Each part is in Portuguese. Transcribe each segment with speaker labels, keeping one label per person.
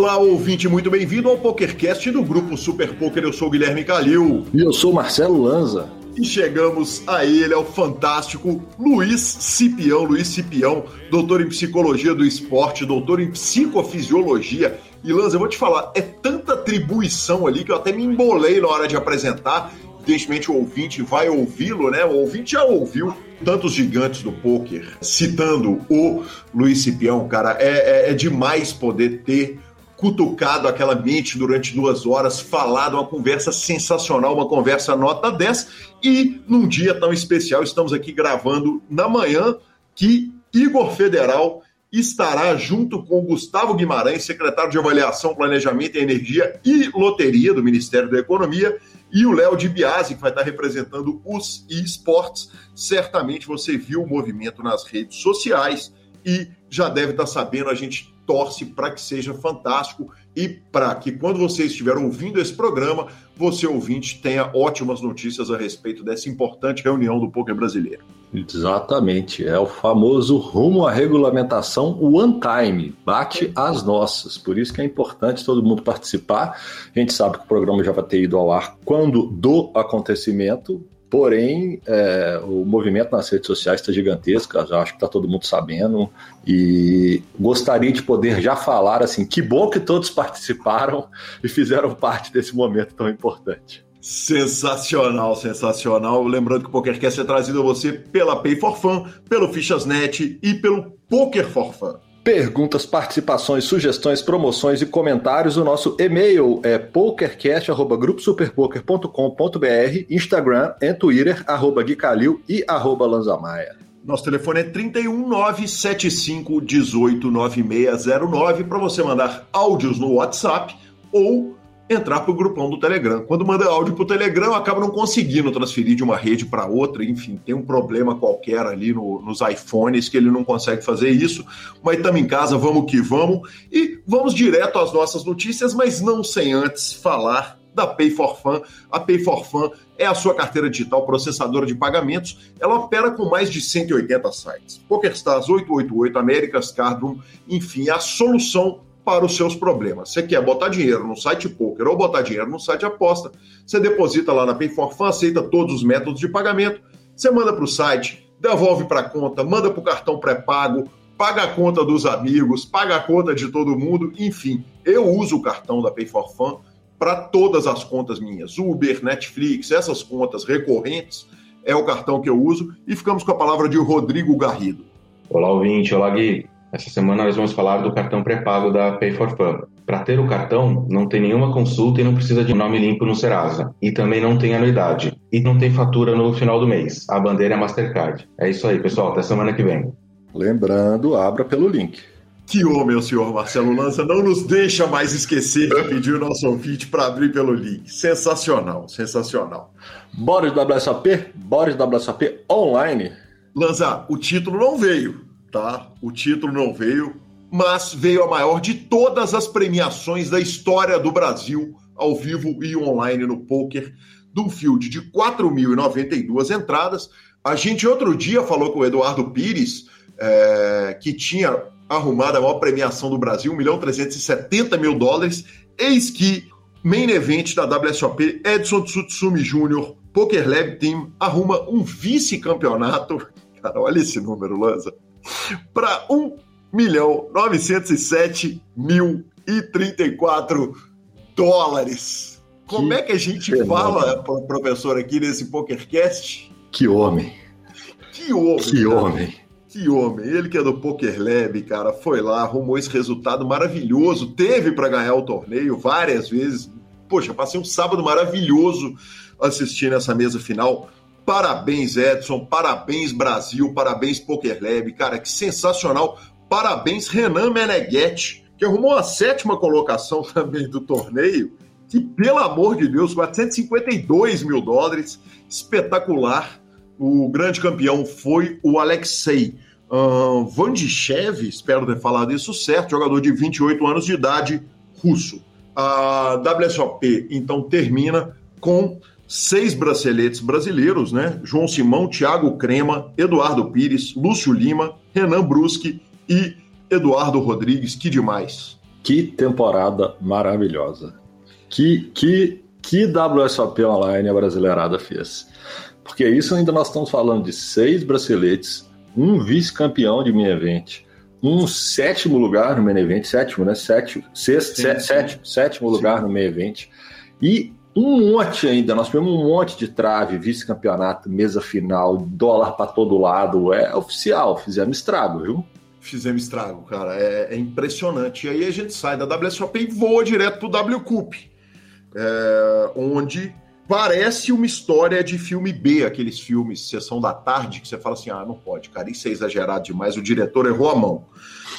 Speaker 1: Olá, ouvinte, muito bem-vindo ao PokerCast do Grupo Super Poker. Eu sou o Guilherme Calil.
Speaker 2: E eu sou o Marcelo Lanza.
Speaker 1: E chegamos a ele, ao fantástico Luiz Cipião. Luiz Cipião, doutor em psicologia do esporte, doutor em psicofisiologia. E Lanza, eu vou te falar, é tanta atribuição ali que eu até me embolei na hora de apresentar. Evidentemente, o ouvinte vai ouvi-lo, né? O ouvinte já ouviu tantos gigantes do poker citando o Luiz Cipião, cara. É, é, é demais poder ter cutucado aquela mente durante duas horas, falado uma conversa sensacional, uma conversa nota 10. E num dia tão especial, estamos aqui gravando na manhã que Igor Federal estará junto com Gustavo Guimarães, secretário de Avaliação, Planejamento e Energia e Loteria do Ministério da Economia, e o Léo de Biasi, que vai estar representando os esportes. Certamente você viu o movimento nas redes sociais e já deve estar sabendo, a gente torce para que seja fantástico e para que quando você estiver ouvindo esse programa, você ouvinte tenha ótimas notícias a respeito dessa importante reunião do poker brasileiro.
Speaker 2: Exatamente, é o famoso rumo à regulamentação one time, bate as nossas. Por isso que é importante todo mundo participar. A gente sabe que o programa já vai ter ido ao ar quando do acontecimento, Porém, é, o movimento nas redes sociais está gigantesco, acho que está todo mundo sabendo. E gostaria de poder já falar assim: que bom que todos participaram e fizeram parte desse momento tão importante.
Speaker 1: Sensacional, sensacional. Lembrando que o PokerCast é trazido a você pela Pay for Fun, pelo Fichasnet e pelo Poker for Fun.
Speaker 2: Perguntas, participações, sugestões, promoções e comentários. O nosso e-mail é pokercast.gruposuperpoker.com.br, Instagram e Twitter, arroba Guicalil e arroba Lanzamaia.
Speaker 1: Nosso telefone é 31975189609 para você mandar áudios no WhatsApp ou entrar para o grupão do Telegram. Quando manda áudio para o Telegram, acaba não conseguindo transferir de uma rede para outra, enfim, tem um problema qualquer ali no, nos iPhones que ele não consegue fazer isso. Mas estamos em casa, vamos que vamos. E vamos direto às nossas notícias, mas não sem antes falar da Pay for Fun. A Pay for Fun é a sua carteira digital processadora de pagamentos. Ela opera com mais de 180 sites. PokerStars 888, Americas Cardroom, enfim, a solução para os seus problemas. Você quer botar dinheiro no site poker ou botar dinheiro no site aposta, você deposita lá na Pay for Fun, aceita todos os métodos de pagamento, você manda para o site, devolve para a conta, manda para o cartão pré-pago, paga a conta dos amigos, paga a conta de todo mundo, enfim. Eu uso o cartão da Pay for Fun para todas as contas minhas, Uber, Netflix, essas contas recorrentes, é o cartão que eu uso. E ficamos com a palavra de Rodrigo Garrido.
Speaker 3: Olá, ouvinte. Olá, Gui. Essa semana nós vamos falar do cartão pré-pago da Pay for Fun. Para ter o cartão, não tem nenhuma consulta e não precisa de nome limpo no Serasa. E também não tem anuidade. E não tem fatura no final do mês. A bandeira é Mastercard. É isso aí, pessoal. Até semana que vem.
Speaker 2: Lembrando, abra pelo link.
Speaker 1: Que homem, o senhor Marcelo Lança. Não nos deixa mais esquecer de pedir o nosso ouvinte para abrir pelo link. Sensacional, sensacional.
Speaker 2: Bora de WSAP? Bora de WSAP online?
Speaker 1: Lanza, o título não veio tá? O título não veio, mas veio a maior de todas as premiações da história do Brasil, ao vivo e online no poker, um field de 4.092 entradas. A gente outro dia falou com o Eduardo Pires, é, que tinha arrumado a maior premiação do Brasil, 1 milhão 370 mil dólares. Eis que main event da WSOP, Edson Tsutsumi Jr., Poker Lab Team, arruma um vice-campeonato. Cara, olha esse número, Lanza para 1 milhão 907 mil e 34 dólares. Como que é que a gente fala, professor, aqui nesse PokerCast?
Speaker 2: Que homem.
Speaker 1: Que homem.
Speaker 2: Que cara. homem.
Speaker 1: Que homem. Ele que é do Poker Lab, cara, foi lá, arrumou esse resultado maravilhoso, teve para ganhar o torneio várias vezes. Poxa, passei um sábado maravilhoso assistindo essa mesa final. Parabéns, Edson. Parabéns, Brasil. Parabéns, Poker Lab. Cara, que sensacional. Parabéns, Renan Meneghetti, que arrumou a sétima colocação também do torneio. Que, pelo amor de Deus, 452 mil dólares. Espetacular. O grande campeão foi o Alexei Vandishev, espero ter falado isso certo, jogador de 28 anos de idade, russo. A WSOP, então, termina com seis braceletes brasileiros, né? João Simão, Thiago Crema, Eduardo Pires, Lúcio Lima, Renan Bruschi e Eduardo Rodrigues. Que demais!
Speaker 2: Que temporada maravilhosa. Que, que, que WSOP Online a brasileirada fez. Porque isso ainda nós estamos falando de seis braceletes, um vice-campeão de minha event, um sétimo lugar no main event, sétimo, né? Sétimo, sexto, sim, sim. sétimo, sétimo sim. lugar no main event. E um monte ainda, nós tivemos um monte de trave, vice-campeonato, mesa final, dólar para todo lado. É oficial, fizemos estrago, viu?
Speaker 1: Fizemos estrago, cara. É, é impressionante. E aí a gente sai da WSOP e voa direto pro W Cup, é, onde parece uma história de filme B, aqueles filmes Sessão da Tarde, que você fala assim: ah, não pode, cara, isso é exagerado demais, o diretor errou a mão.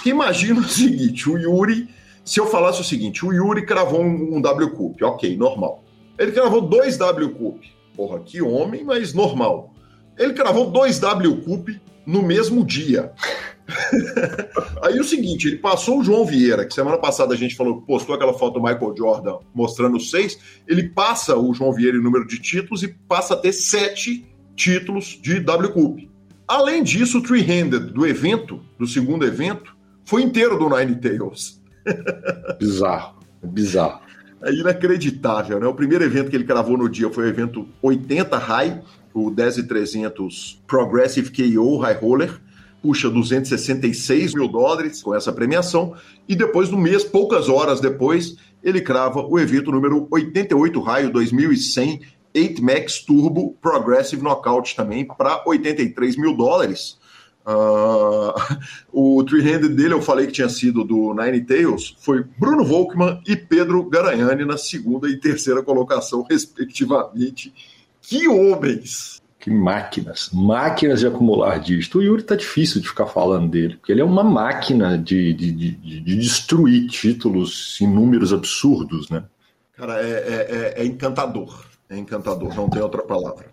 Speaker 1: imagina o seguinte: o Yuri, se eu falasse o seguinte, o Yuri cravou um, um W Cup, ok, normal. Ele cravou dois W Cup. Porra, que homem, mas normal. Ele cravou dois W Cup no mesmo dia. Aí o seguinte, ele passou o João Vieira, que semana passada a gente falou, postou aquela foto do Michael Jordan mostrando seis, ele passa o João Vieira em número de títulos e passa a ter sete títulos de W Cup. Além disso, o three-handed do evento, do segundo evento, foi inteiro do Nine Tails.
Speaker 2: bizarro, bizarro.
Speaker 1: É inacreditável, né? O primeiro evento que ele cravou no dia foi o evento 80 High, o 10300 Progressive KO High Roller, puxa 266 mil dólares com essa premiação, e depois, no mês, poucas horas depois, ele crava o evento número 88 Raio 2100 8 Max Turbo Progressive Knockout também para 83 mil dólares. Uh, o three-handed dele, eu falei que tinha sido do Nine Tails, foi Bruno Volkmann e Pedro Garanhani na segunda e terceira colocação, respectivamente. Que homens!
Speaker 2: Que máquinas, máquinas de acumular dígito. O Yuri tá difícil de ficar falando dele, porque ele é uma máquina de, de, de, de destruir títulos em números absurdos, né?
Speaker 1: Cara, é, é, é, é encantador. É encantador, não tem outra palavra.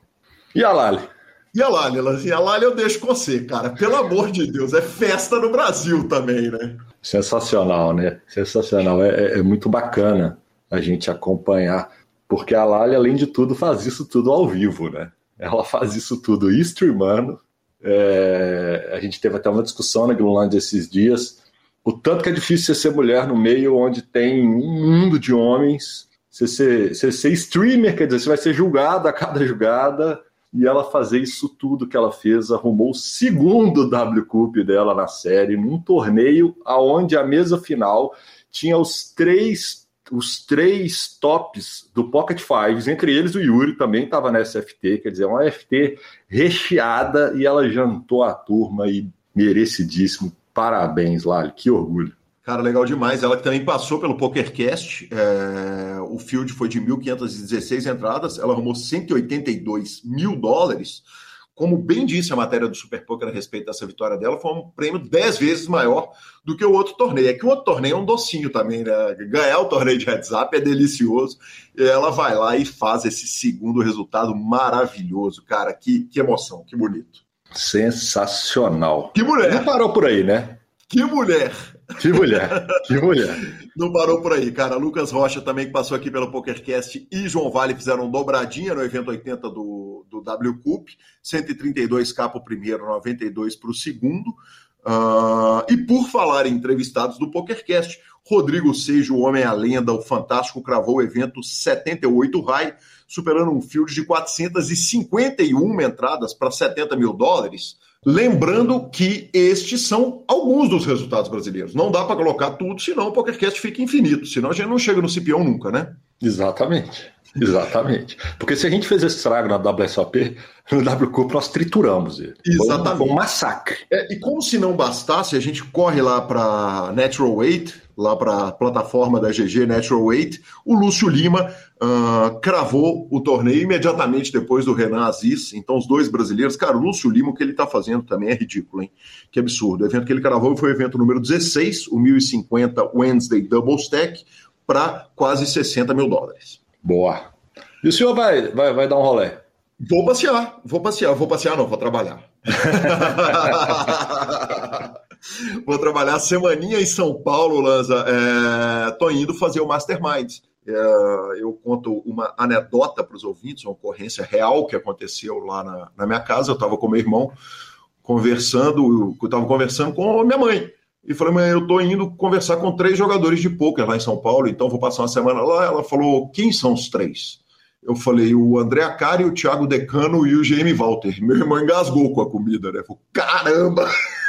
Speaker 2: E a Lali?
Speaker 1: E a Lali, e a Lali eu deixo com você, cara. Pelo amor de Deus, é festa no Brasil também, né?
Speaker 2: Sensacional, né? Sensacional. É, é, é muito bacana a gente acompanhar, porque a Lali, além de tudo, faz isso tudo ao vivo, né? Ela faz isso tudo streamando. É, a gente teve até uma discussão na Greenland esses dias. O tanto que é difícil você ser mulher no meio onde tem um mundo de homens. Você ser, você ser streamer, quer dizer, você vai ser julgado a cada jogada. E ela fazer isso tudo que ela fez, arrumou o segundo W Cup dela na série, num torneio aonde a mesa final tinha os três os três tops do Pocket Fives, entre eles o Yuri também estava nessa FT, quer dizer, uma FT recheada e ela jantou a turma e merecidíssimo. Parabéns, Lali, que orgulho.
Speaker 1: Cara, legal demais. Ela também passou pelo PokerCast. É... O field foi de 1.516 entradas. Ela arrumou 182 mil dólares como bem disse a matéria do Super Poker a respeito dessa vitória dela, foi um prêmio dez vezes maior do que o outro torneio. É que o outro torneio é um docinho também, né? Ganhar o torneio de up é delicioso. E ela vai lá e faz esse segundo resultado maravilhoso, cara. Que, que emoção, que bonito.
Speaker 2: Sensacional.
Speaker 1: Que mulher.
Speaker 2: Não parou por aí, né?
Speaker 1: Que mulher.
Speaker 2: Que mulher, que mulher.
Speaker 1: Não parou por aí, cara. Lucas Rocha também que passou aqui pelo PokerCast e João Vale fizeram dobradinha no evento 80 do, do W Cup. 132k para o primeiro, 92 para o segundo. Uh, e por falar em entrevistados do PokerCast, Rodrigo Seja, o homem a lenda, o fantástico, cravou o evento 78 High, superando um field de 451 entradas para 70 mil dólares. Lembrando que estes são alguns dos resultados brasileiros. Não dá para colocar tudo, senão o PokerCast fica infinito. Senão a gente não chega no Cipião nunca, né?
Speaker 2: Exatamente. Exatamente. Porque se a gente fez esse estrago na WSOP, no WCUP nós trituramos ele.
Speaker 1: Exatamente.
Speaker 2: Foi um massacre.
Speaker 1: É, e como se não bastasse, a gente corre lá para Natural Weight, lá para a plataforma da GG Natural Weight, o Lúcio Lima uh, cravou o torneio imediatamente depois do Renan Aziz. Então, os dois brasileiros, cara, o Lúcio Lima, o que ele está fazendo também é ridículo, hein? Que absurdo. O evento que ele cravou foi o evento número 16, o 1050 Wednesday Double Stack, para quase 60 mil dólares.
Speaker 2: Boa. E o senhor vai, vai, vai dar um rolê?
Speaker 1: Vou passear, vou passear, vou passear não, vou trabalhar. vou trabalhar semaninha em São Paulo, Lanza. É, tô indo fazer o Mastermind. É, eu conto uma anedota para os ouvintes, uma ocorrência real que aconteceu lá na, na minha casa. Eu estava com meu irmão conversando, eu estava conversando com minha mãe. E falei, mas eu tô indo conversar com três jogadores de pôquer lá em São Paulo, então vou passar uma semana lá. Ela falou, quem são os três? Eu falei, o André Acari, o Thiago Decano e o GM Walter. Meu irmão engasgou com a comida, né? Falei, caramba!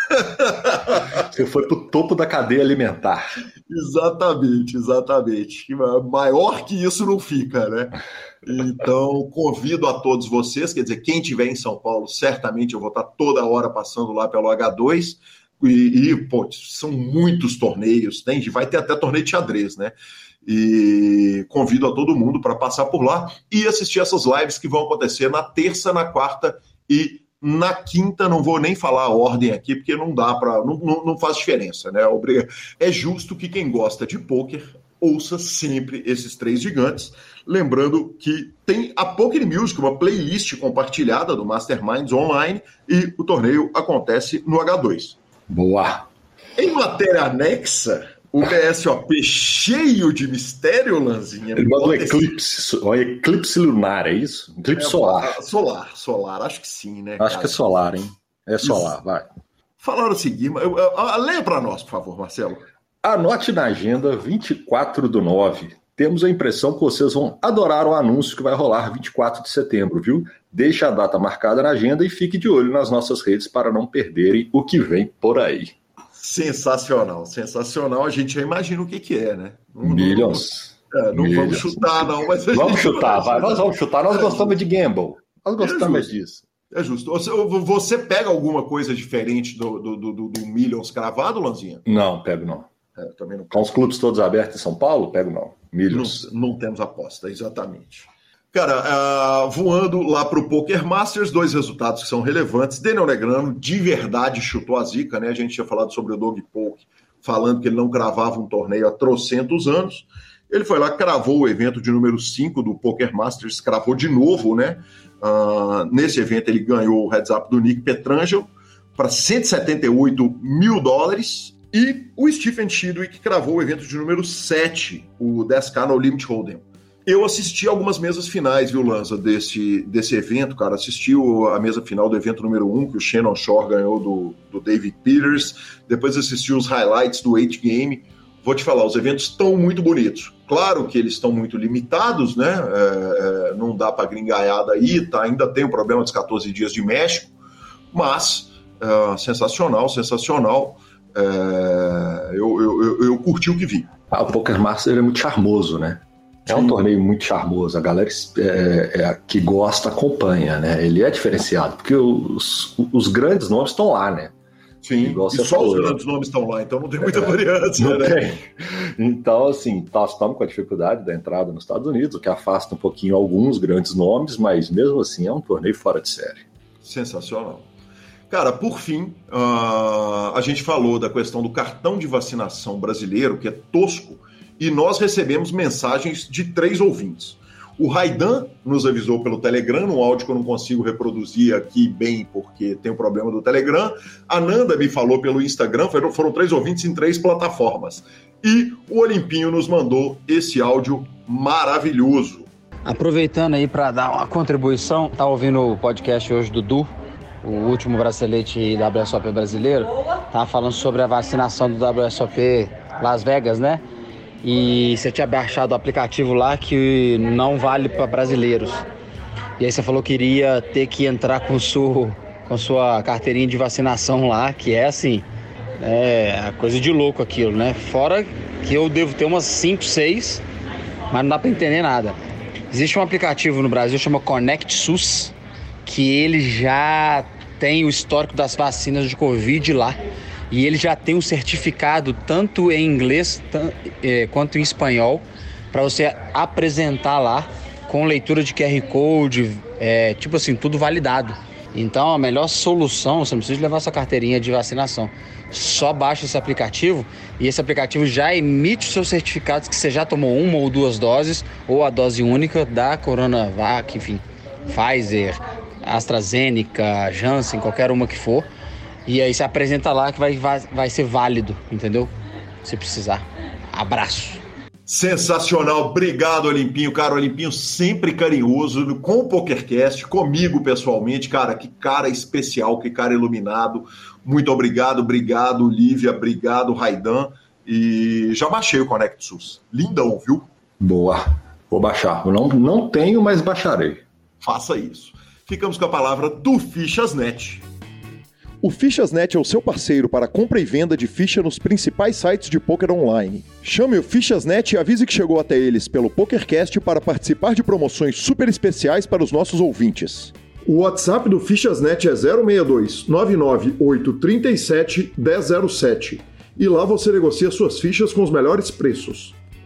Speaker 2: Você foi pro topo da cadeia alimentar.
Speaker 1: Exatamente, exatamente. Maior que isso não fica, né? Então, convido a todos vocês, quer dizer, quem estiver em São Paulo, certamente eu vou estar toda hora passando lá pelo H2. E, e pô, são muitos torneios, tem, vai ter até torneio de xadrez, né? E convido a todo mundo para passar por lá e assistir essas lives que vão acontecer na terça, na quarta e na quinta, não vou nem falar a ordem aqui, porque não dá para. Não, não, não, faz diferença, né? É justo que quem gosta de pôquer ouça sempre esses três gigantes. Lembrando que tem a Poker Music, uma playlist compartilhada do Masterminds online, e o torneio acontece no H2.
Speaker 2: Boa!
Speaker 1: Em matéria anexa, o BSOP cheio de mistério, Lanzinha.
Speaker 2: Ele mandou eclipse, um eclipse lunar, é isso? Eclipse é, solar.
Speaker 1: Solar, solar, acho que sim, né?
Speaker 2: Acho cara? que é solar, hein? É solar, isso. vai.
Speaker 1: Falaram o seguinte, leia para nós, por favor, Marcelo.
Speaker 2: Anote na agenda 24 do 9. Temos a impressão que vocês vão adorar o anúncio que vai rolar 24 de setembro, viu? Deixe a data marcada na agenda e fique de olho nas nossas redes para não perderem o que vem por aí.
Speaker 1: Sensacional, sensacional. A gente já imagina o que, que é, né?
Speaker 2: Não, Millions.
Speaker 1: Não, é, não vamos chutar, não, mas
Speaker 2: Vamos chutar, vai, nós vamos chutar. Nós é gostamos de gamble. Nós gostamos é disso.
Speaker 1: É justo. Você, você pega alguma coisa diferente do, do, do, do Millions cravado, Lanzinha?
Speaker 2: Não, pego não.
Speaker 1: É, também não.
Speaker 2: Com os clubes todos abertos em São Paulo, pego não.
Speaker 1: Millions. Não, não temos aposta, exatamente. Cara, uh, voando lá para o Poker Masters, dois resultados que são relevantes. Daniel Negrano de verdade chutou a zica, né? A gente tinha falado sobre o Dog Poke, falando que ele não cravava um torneio há trocentos anos. Ele foi lá, cravou o evento de número 5 do Poker Masters, cravou de novo, né? Uh, nesse evento ele ganhou o heads up do Nick Petrangelo para 178 mil dólares. E o Stephen Chidwick cravou o evento de número 7, o 10K no Limit Hold'em. Eu assisti algumas mesas finais, viu, Lanza, desse, desse evento, cara. Assisti a mesa final do evento número 1, que o Shannon Shore ganhou do, do David Peters. Depois assisti os highlights do 8 Game. Vou te falar, os eventos estão muito bonitos. Claro que eles estão muito limitados, né? É, é, não dá para gringaiada aí, tá? ainda tem o problema dos 14 dias de México, mas é, sensacional, sensacional. É, eu, eu, eu, eu, curti o que vi.
Speaker 2: Ah, o Poker Master é muito charmoso, né? É um torneio muito charmoso, a galera é, é, que gosta acompanha, né? Ele é diferenciado, porque os, os grandes nomes estão lá, né?
Speaker 1: Sim, Igual e só falou, os grandes nomes estão lá, então não tem muita é, variância, não né? Tem.
Speaker 2: Então, assim, nós estamos com a dificuldade da entrada nos Estados Unidos, o que afasta um pouquinho alguns grandes nomes, mas mesmo assim é um torneio fora de série.
Speaker 1: Sensacional. Cara, por fim, uh, a gente falou da questão do cartão de vacinação brasileiro, que é tosco, e nós recebemos mensagens de três ouvintes. O Raidan nos avisou pelo Telegram, um áudio que eu não consigo reproduzir aqui bem porque tem um problema do Telegram. A Nanda me falou pelo Instagram, foram, foram três ouvintes em três plataformas. E o Olimpinho nos mandou esse áudio maravilhoso.
Speaker 4: Aproveitando aí para dar uma contribuição, tá ouvindo o podcast hoje do Du, o último bracelete WSOP brasileiro, tá falando sobre a vacinação do WSOP Las Vegas, né? e você tinha baixado o aplicativo lá que não vale para brasileiros. E aí você falou que iria ter que entrar com, sua, com sua carteirinha de vacinação lá, que é assim, é coisa de louco aquilo, né? Fora que eu devo ter umas 5, 6, mas não dá para entender nada. Existe um aplicativo no Brasil chama Connect SUS, que ele já tem o histórico das vacinas de Covid lá e ele já tem um certificado tanto em inglês é, quanto em espanhol para você apresentar lá com leitura de QR Code, é, tipo assim, tudo validado. Então a melhor solução, você não precisa levar sua carteirinha de vacinação. Só baixa esse aplicativo e esse aplicativo já emite os seus certificados que você já tomou uma ou duas doses ou a dose única da Coronavac, enfim, Pfizer, AstraZeneca, Janssen, qualquer uma que for e aí você apresenta lá que vai, vai, vai ser válido, entendeu? Se precisar. Abraço.
Speaker 1: Sensacional, obrigado Olimpinho, cara, Olimpinho sempre carinhoso com o PokerCast, comigo pessoalmente, cara, que cara especial, que cara iluminado, muito obrigado, obrigado Lívia, obrigado Raidan, e já baixei o Connect SUS, lindão, viu?
Speaker 2: Boa, vou baixar, não, não tenho, mas baixarei.
Speaker 1: Faça isso. Ficamos com a palavra do Fichasnet.
Speaker 5: O Fichasnet é o seu parceiro para compra e venda de ficha nos principais sites de poker online. Chame o Fichasnet e avise que chegou até eles pelo PokerCast para participar de promoções super especiais para os nossos ouvintes. O WhatsApp do Fichasnet é 062 99837 1007 e lá você negocia suas fichas com os melhores preços.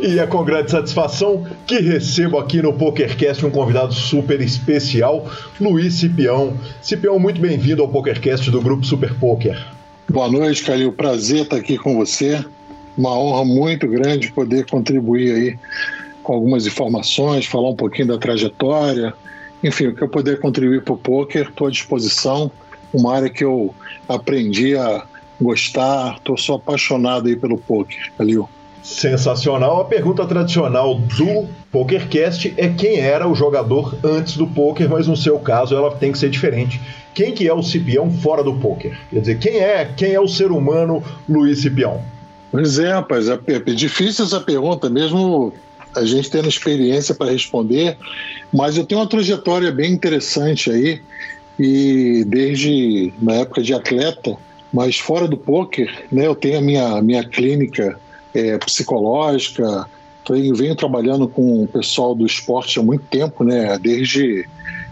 Speaker 1: E é com grande satisfação que recebo aqui no PokerCast um convidado super especial, Luiz Cipião. Cipião, muito bem-vindo ao PokerCast do Grupo Super Poker.
Speaker 6: Boa noite, Calil. Prazer estar aqui com você. Uma honra muito grande poder contribuir aí com algumas informações, falar um pouquinho da trajetória. Enfim, o que eu puder contribuir para o poker, estou à disposição. Uma área que eu aprendi a gostar, estou só apaixonado aí pelo poker, Calil.
Speaker 1: Sensacional. A pergunta tradicional do PokerCast é quem era o jogador antes do poker, mas no seu caso ela tem que ser diferente quem que é o Cipião fora do poker? Quer dizer, quem é, quem é o ser humano Luiz Cipião?
Speaker 6: Pois é, rapaz, é, é difícil essa pergunta, mesmo a gente tendo experiência para responder, mas eu tenho uma trajetória bem interessante aí, e desde na época de atleta, mas fora do poker, né, eu tenho a minha, minha clínica é, psicológica, venho, venho trabalhando com o pessoal do esporte há muito tempo, né, desde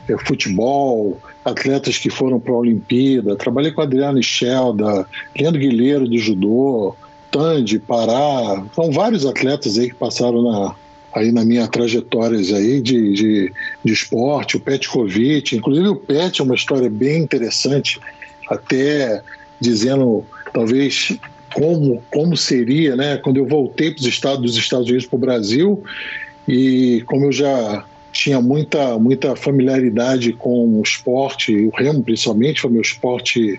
Speaker 6: é, futebol, atletas que foram para a Olimpíada, trabalhei com Adriano Schelda, Leandro Guilheiro do judô, Tandy, Pará, são vários atletas aí que passaram na, aí na minha trajetória aí de, de, de esporte, o Petkovic, inclusive o Pet é uma história bem interessante, até dizendo talvez como, como seria, né, quando eu voltei para os Estados, dos Estados Unidos para o Brasil e como eu já tinha muita, muita familiaridade com o esporte, o remo principalmente, foi meu esporte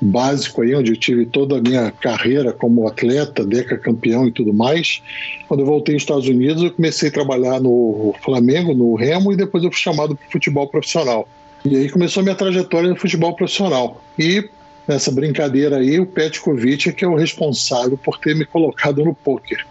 Speaker 6: básico aí, onde eu tive toda a minha carreira como atleta, deca campeão e tudo mais. Quando eu voltei aos Estados Unidos, eu comecei a trabalhar no Flamengo, no remo, e depois eu fui chamado para o futebol profissional. E aí começou a minha trajetória no futebol profissional. E nessa brincadeira aí, o Petkovic é que é o responsável por ter me colocado no poker.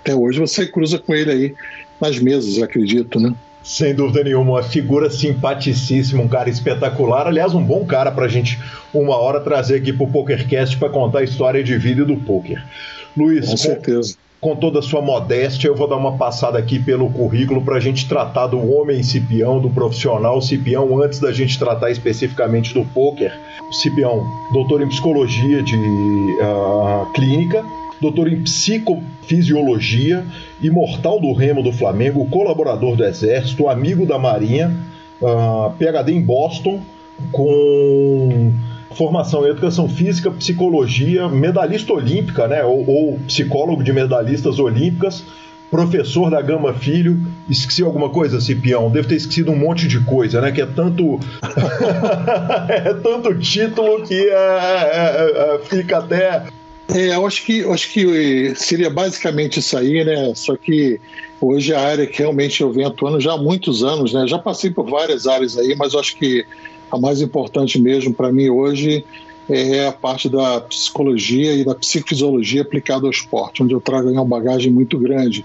Speaker 6: Até hoje você cruza com ele aí nas mesas, acredito, né?
Speaker 1: Sem dúvida nenhuma, uma figura simpaticíssima, um cara espetacular. Aliás, um bom cara para a gente, uma hora, trazer aqui para o PokerCast para contar a história de vida do poker. Luiz,
Speaker 6: com certeza.
Speaker 1: Com, com toda a sua modéstia, eu vou dar uma passada aqui pelo currículo para a gente tratar do homem Cipião, do profissional Cipião, antes da gente tratar especificamente do poker. Cipião, doutor em psicologia de uh, clínica, doutor em psicofisiologia, imortal do Remo do Flamengo, colaborador do Exército, amigo da Marinha, uh, ah, PhD em Boston, com formação em educação física, psicologia, medalhista olímpica, né, ou, ou psicólogo de medalhistas olímpicas, professor da Gama Filho. Esqueci alguma coisa, Cipião? Devo ter esquecido um monte de coisa, né? Que é tanto. é tanto título que é, é, é, fica até
Speaker 6: é, eu acho que, eu acho que seria basicamente isso aí, né? Só que hoje a área que realmente eu venho atuando já há muitos anos, né? Já passei por várias áreas aí, mas eu acho que a mais importante mesmo para mim hoje é a parte da psicologia e da psicofisiologia aplicada ao esporte, onde eu trago uma bagagem muito grande.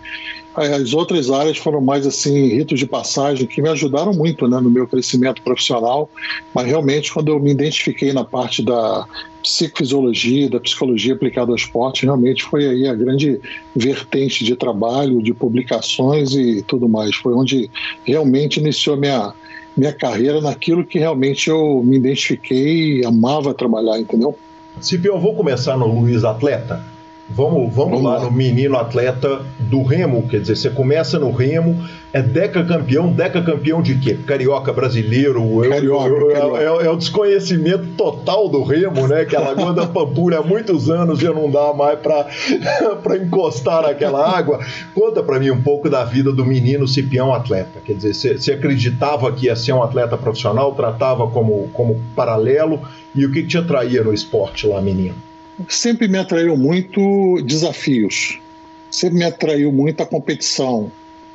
Speaker 6: As outras áreas foram mais assim ritos de passagem que me ajudaram muito, né, no meu crescimento profissional. Mas realmente quando eu me identifiquei na parte da psicofisiologia, da psicologia aplicada ao esporte, realmente foi aí a grande vertente de trabalho, de publicações e tudo mais. Foi onde realmente iniciou minha minha carreira naquilo que realmente eu me identifiquei e amava trabalhar, entendeu?
Speaker 1: Cipi, eu vou começar no Luiz Atleta. Vamos, vamos, vamos lá, lá no menino atleta do remo, quer dizer, você começa no remo, é deca campeão, deca campeão de quê? Carioca brasileiro,
Speaker 6: Carioca, eu, eu,
Speaker 1: Carioca. É, é, o desconhecimento total do remo, né? Que a Lagoa da Pampulha há muitos anos já não dá mais para encostar naquela água. Conta para mim um pouco da vida do menino Cipião atleta, quer dizer, você, você acreditava que ia ser um atleta profissional, tratava como, como paralelo, e o que, que te atraía no esporte lá, menino?
Speaker 6: Sempre me atraiu muito desafios, sempre me atraiu muito a competição.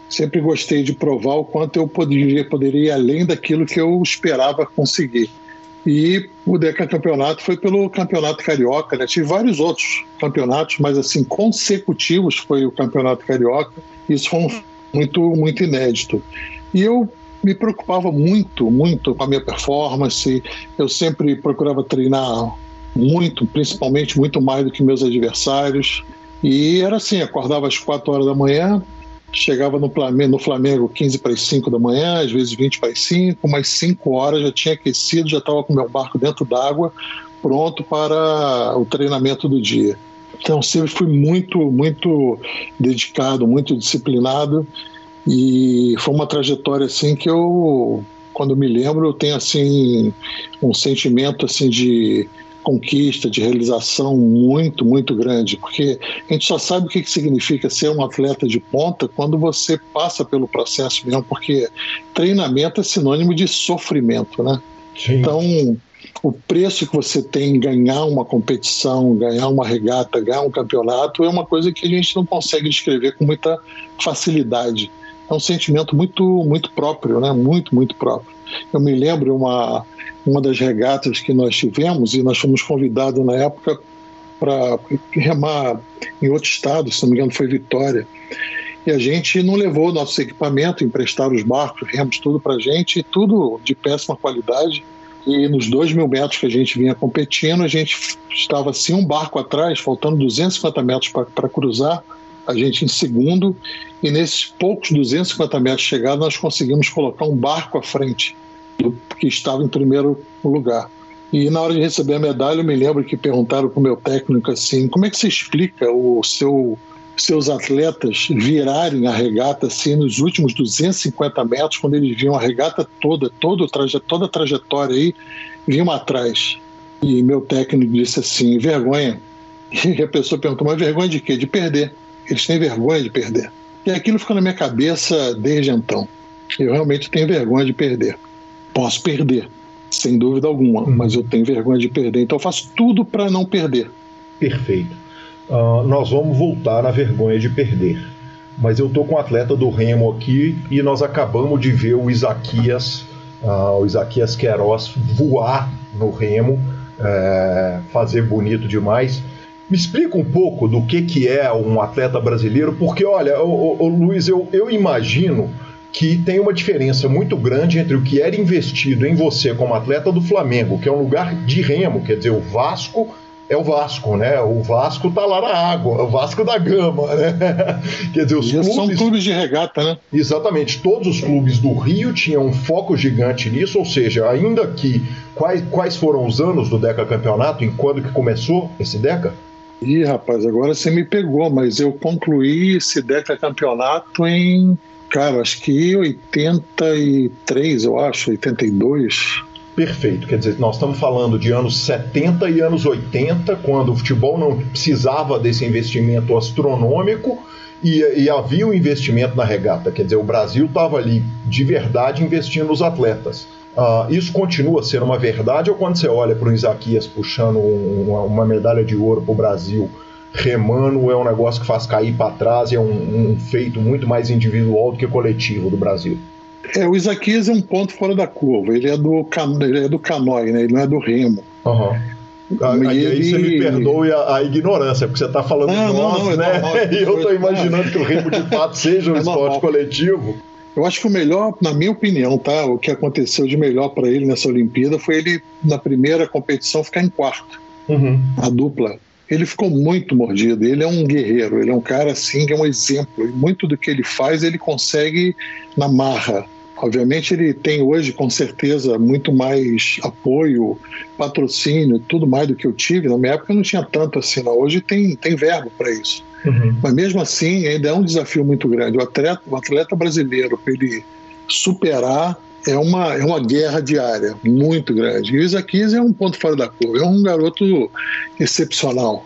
Speaker 6: Sempre gostei de provar o quanto eu poderia, poderia ir além daquilo que eu esperava conseguir. E o Deca Campeonato foi pelo Campeonato Carioca, né? Tive vários outros campeonatos, mas assim, consecutivos foi o Campeonato Carioca. Isso foi um, muito, muito inédito. E eu me preocupava muito, muito com a minha performance. Eu sempre procurava treinar muito, principalmente muito mais do que meus adversários. E era assim, acordava às 4 horas da manhã, chegava no Flamengo, no Flamengo 15 para as 5 da manhã, às vezes 20 para as 5, mais 5 horas já tinha aquecido, já estava com meu barco dentro d'água, pronto para o treinamento do dia. Então sempre fui muito, muito dedicado, muito disciplinado e foi uma trajetória assim que eu, quando me lembro, eu tenho assim um sentimento assim de conquista, de realização muito, muito grande, porque a gente só sabe o que significa ser um atleta de ponta quando você passa pelo processo mesmo, porque treinamento é sinônimo de sofrimento, né? Sim. Então, o preço que você tem em ganhar uma competição, ganhar uma regata, ganhar um campeonato é uma coisa que a gente não consegue descrever com muita facilidade. É um sentimento muito, muito próprio, né? Muito, muito próprio. Eu me lembro uma uma das regatas que nós tivemos e nós fomos convidados na época para remar em outro estado, se não me engano foi Vitória. E a gente não levou nosso equipamento, emprestaram os barcos, remos tudo para a gente, tudo de péssima qualidade. E nos dois mil metros que a gente vinha competindo, a gente estava assim um barco atrás, faltando 250 metros para cruzar, a gente em segundo, e nesses poucos 250 metros chegados, nós conseguimos colocar um barco à frente do que estava em primeiro lugar. E na hora de receber a medalha, eu me lembro que perguntaram para o meu técnico assim: como é que você explica o seu seus atletas virarem a regata assim nos últimos 250 metros, quando eles viam a regata toda, toda, toda a trajetória aí, vinham atrás. E meu técnico disse assim: vergonha. E a pessoa perguntou: mas vergonha de quê? De perder. Eles têm vergonha de perder. E aquilo ficou na minha cabeça desde então. Eu realmente tenho vergonha de perder. Posso perder, sem dúvida alguma, uhum. mas eu tenho vergonha de perder, então eu faço tudo para não perder.
Speaker 1: Perfeito. Uh, nós vamos voltar na vergonha de perder. Mas eu tô com o atleta do Remo aqui e nós acabamos de ver o Isaquias, uh, o Isaquias Queiroz voar no Remo, é, fazer bonito demais. Me explica um pouco do que, que é um atleta brasileiro, porque olha, o, o Luiz, eu, eu imagino que tem uma diferença muito grande entre o que era investido em você como atleta do Flamengo, que é um lugar de remo, quer dizer, o Vasco é o Vasco, né? O Vasco tá lá na água, o Vasco da Gama, né?
Speaker 6: Quer dizer, os clubes... são clubes de regata, né?
Speaker 1: Exatamente, todos os clubes do Rio tinham um foco gigante nisso, ou seja, ainda que quais, quais foram os anos do Deca Campeonato, em quando que começou esse Deca?
Speaker 6: Ih, rapaz, agora você me pegou, mas eu concluí esse Deca Campeonato em Cara, acho que 83, eu acho, 82.
Speaker 1: Perfeito, quer dizer, nós estamos falando de anos 70 e anos 80, quando o futebol não precisava desse investimento astronômico e, e havia o um investimento na regata, quer dizer, o Brasil estava ali de verdade investindo nos atletas. Uh, isso continua a ser uma verdade ou quando você olha para o Isaquias puxando um, uma, uma medalha de ouro para o Brasil, remando é um negócio que faz cair para trás e é um, um, feito muito mais individual do que coletivo do Brasil.
Speaker 6: É, o Isaquias é um ponto fora da curva. Ele é do, can... ele é do canói, né? ele não é do remo.
Speaker 1: Uhum. Aí, ele... aí você me perdoe a, a ignorância, porque você está falando não, de nós, não, não, né? É e eu estou imaginando que o remo de fato seja um é esporte coletivo.
Speaker 6: Eu acho que o melhor, na minha opinião, tá? O que aconteceu de melhor para ele nessa Olimpíada foi ele, na primeira competição, ficar em quarto. Uhum. A dupla ele ficou muito mordido. Ele é um guerreiro, ele é um cara assim que é um exemplo. E muito do que ele faz ele consegue na marra. Obviamente, ele tem hoje, com certeza, muito mais apoio, patrocínio, tudo mais do que eu tive. Na minha época não tinha tanto assim, não. hoje tem, tem verbo para isso. Uhum. Mas mesmo assim, ainda é um desafio muito grande. O atleta, o atleta brasileiro, para ele superar, é uma, é uma guerra diária muito grande. E o Isaquias é um ponto fora da curva, é um garoto excepcional.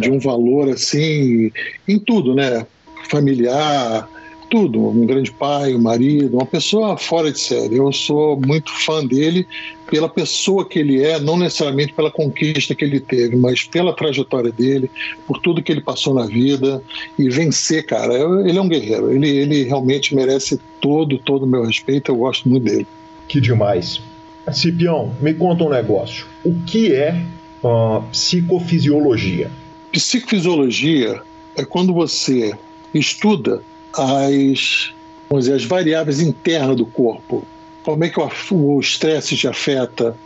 Speaker 6: de um valor assim, em tudo, né? Familiar, tudo, um grande pai, um marido, uma pessoa fora de série. Eu sou muito fã dele pela pessoa que ele é, não necessariamente pela conquista que ele teve, mas pela trajetória dele, por tudo que ele passou na vida e vencer, cara. Ele é um guerreiro. Ele, ele realmente merece todo, todo o meu respeito. Eu gosto muito dele.
Speaker 1: Que demais. Cipião, me conta um negócio. O que é uh, psicofisiologia?
Speaker 6: Psicofisiologia é quando você estuda as, vamos dizer, as variáveis internas do corpo. Como é que o estresse te afeta?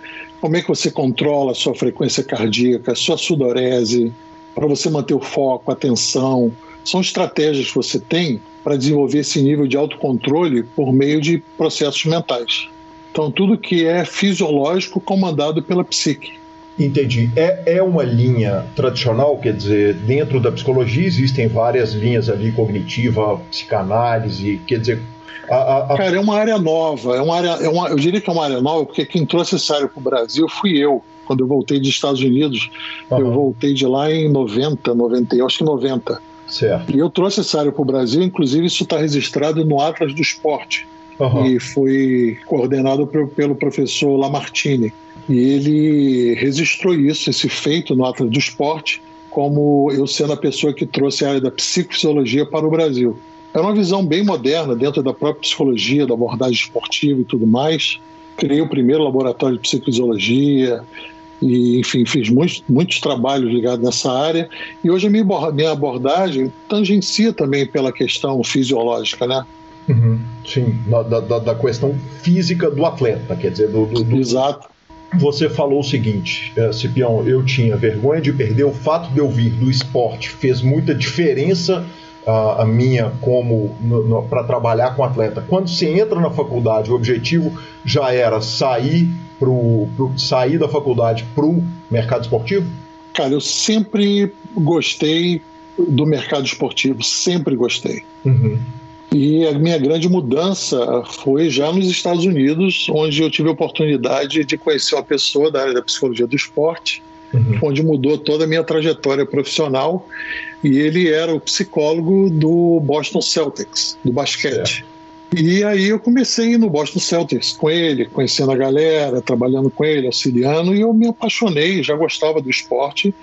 Speaker 6: Como é que você controla a sua frequência cardíaca, a sua sudorese, para você manter o foco, a atenção? São estratégias que você tem para desenvolver esse nível de autocontrole por meio de processos mentais. Então, tudo que é fisiológico comandado pela psique.
Speaker 1: Entendi. É, é uma linha tradicional, quer dizer, dentro da psicologia existem várias linhas ali, cognitiva, psicanálise, quer dizer.
Speaker 6: A, a, a... Cara, é uma área nova, é uma área, é uma, eu diria que é uma área nova, porque quem trouxe essa área para o Brasil fui eu. Quando eu voltei dos Estados Unidos, uhum. eu voltei de lá em 90, 90, acho que 90.
Speaker 1: Certo.
Speaker 6: E eu trouxe essa área para o Brasil, inclusive isso está registrado no Atlas do Esporte. Uhum. E foi coordenado pelo professor Lamartine. E ele registrou isso, esse feito no Atlas do Esporte, como eu sendo a pessoa que trouxe a área da psicofisiologia para o Brasil. É uma visão bem moderna dentro da própria psicologia, da abordagem esportiva e tudo mais. Criei o primeiro laboratório de psicofisiologia, e enfim fiz muitos, muitos trabalhos ligados nessa área e hoje a minha abordagem tangencia também pela questão fisiológica, né?
Speaker 1: Uhum, sim, da, da, da, questão física do atleta, quer dizer, do, do, do...
Speaker 6: Exato
Speaker 1: você falou o seguinte, é, Cipião, eu tinha vergonha de perder. O fato de eu vir do esporte fez muita diferença a, a minha como para trabalhar com atleta. Quando você entra na faculdade, o objetivo já era sair pro, pro sair da faculdade para o mercado esportivo?
Speaker 6: Cara, eu sempre gostei do mercado esportivo, sempre gostei. Uhum. E a minha grande mudança foi já nos Estados Unidos, onde eu tive a oportunidade de conhecer uma pessoa da área da psicologia do esporte, uhum. onde mudou toda a minha trajetória profissional. E ele era o psicólogo do Boston Celtics, do basquete. E aí eu comecei no Boston Celtics com ele, conhecendo a galera, trabalhando com ele, auxiliando, e eu me apaixonei, já gostava do esporte.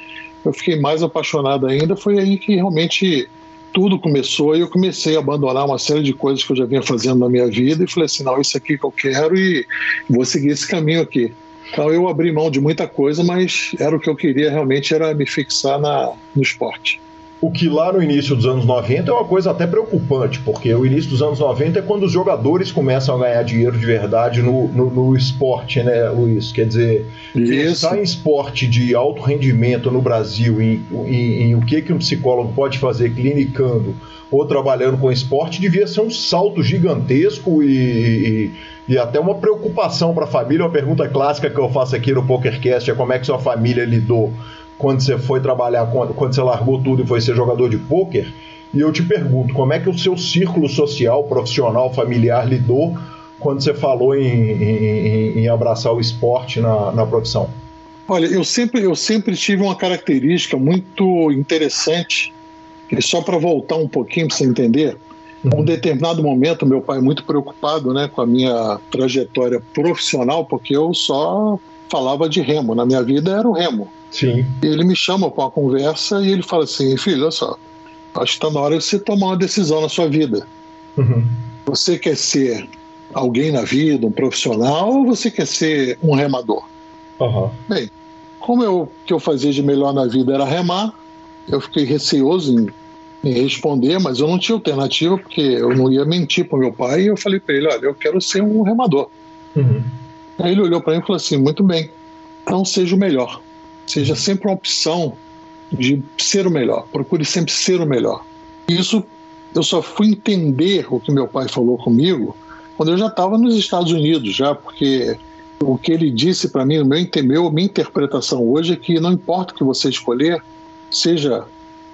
Speaker 6: Eu fiquei mais apaixonado ainda, foi aí que realmente tudo começou e eu comecei a abandonar uma série de coisas que eu já vinha fazendo na minha vida e falei assim, não, isso aqui que eu quero e vou seguir esse caminho aqui. Então eu abri mão de muita coisa, mas era o que eu queria realmente era me fixar na, no esporte.
Speaker 1: O que lá no início dos anos 90 é uma coisa até preocupante, porque o início dos anos 90 é quando os jogadores começam a ganhar dinheiro de verdade no, no, no esporte, né, Luiz? Quer dizer, pensar em esporte de alto rendimento no Brasil, em, em, em, o que, que um psicólogo pode fazer clinicando ou trabalhando com esporte, devia ser um salto gigantesco e, e, e até uma preocupação para a família. Uma pergunta clássica que eu faço aqui no PokerCast é como é que sua família lidou quando você foi trabalhar, quando, quando você largou tudo e foi ser jogador de pôquer. E eu te pergunto, como é que o seu círculo social, profissional, familiar lidou quando você falou em, em, em abraçar o esporte na, na profissão?
Speaker 6: Olha, eu sempre, eu sempre tive uma característica muito interessante, e só para voltar um pouquinho para você entender, um determinado momento, meu pai muito preocupado né, com a minha trajetória profissional, porque eu só falava de remo, na minha vida era o remo.
Speaker 1: Sim.
Speaker 6: Ele me chama para uma conversa e ele fala assim: filho, olha só, acho que está na hora de você tomar uma decisão na sua vida. Uhum. Você quer ser alguém na vida, um profissional, ou você quer ser um remador?
Speaker 1: Uhum.
Speaker 6: Bem, como eu, que eu fazia de melhor na vida era remar, eu fiquei receoso em, em responder, mas eu não tinha alternativa, porque eu não ia mentir para meu pai, e eu falei para ele: olha, eu quero ser um remador. Uhum. Aí ele olhou para mim e falou assim: muito bem, então seja o melhor seja sempre uma opção de ser o melhor. Procure sempre ser o melhor. Isso eu só fui entender o que meu pai falou comigo quando eu já estava nos Estados Unidos, já, porque o que ele disse para mim, meu, meu, minha interpretação hoje é que não importa o que você escolher, seja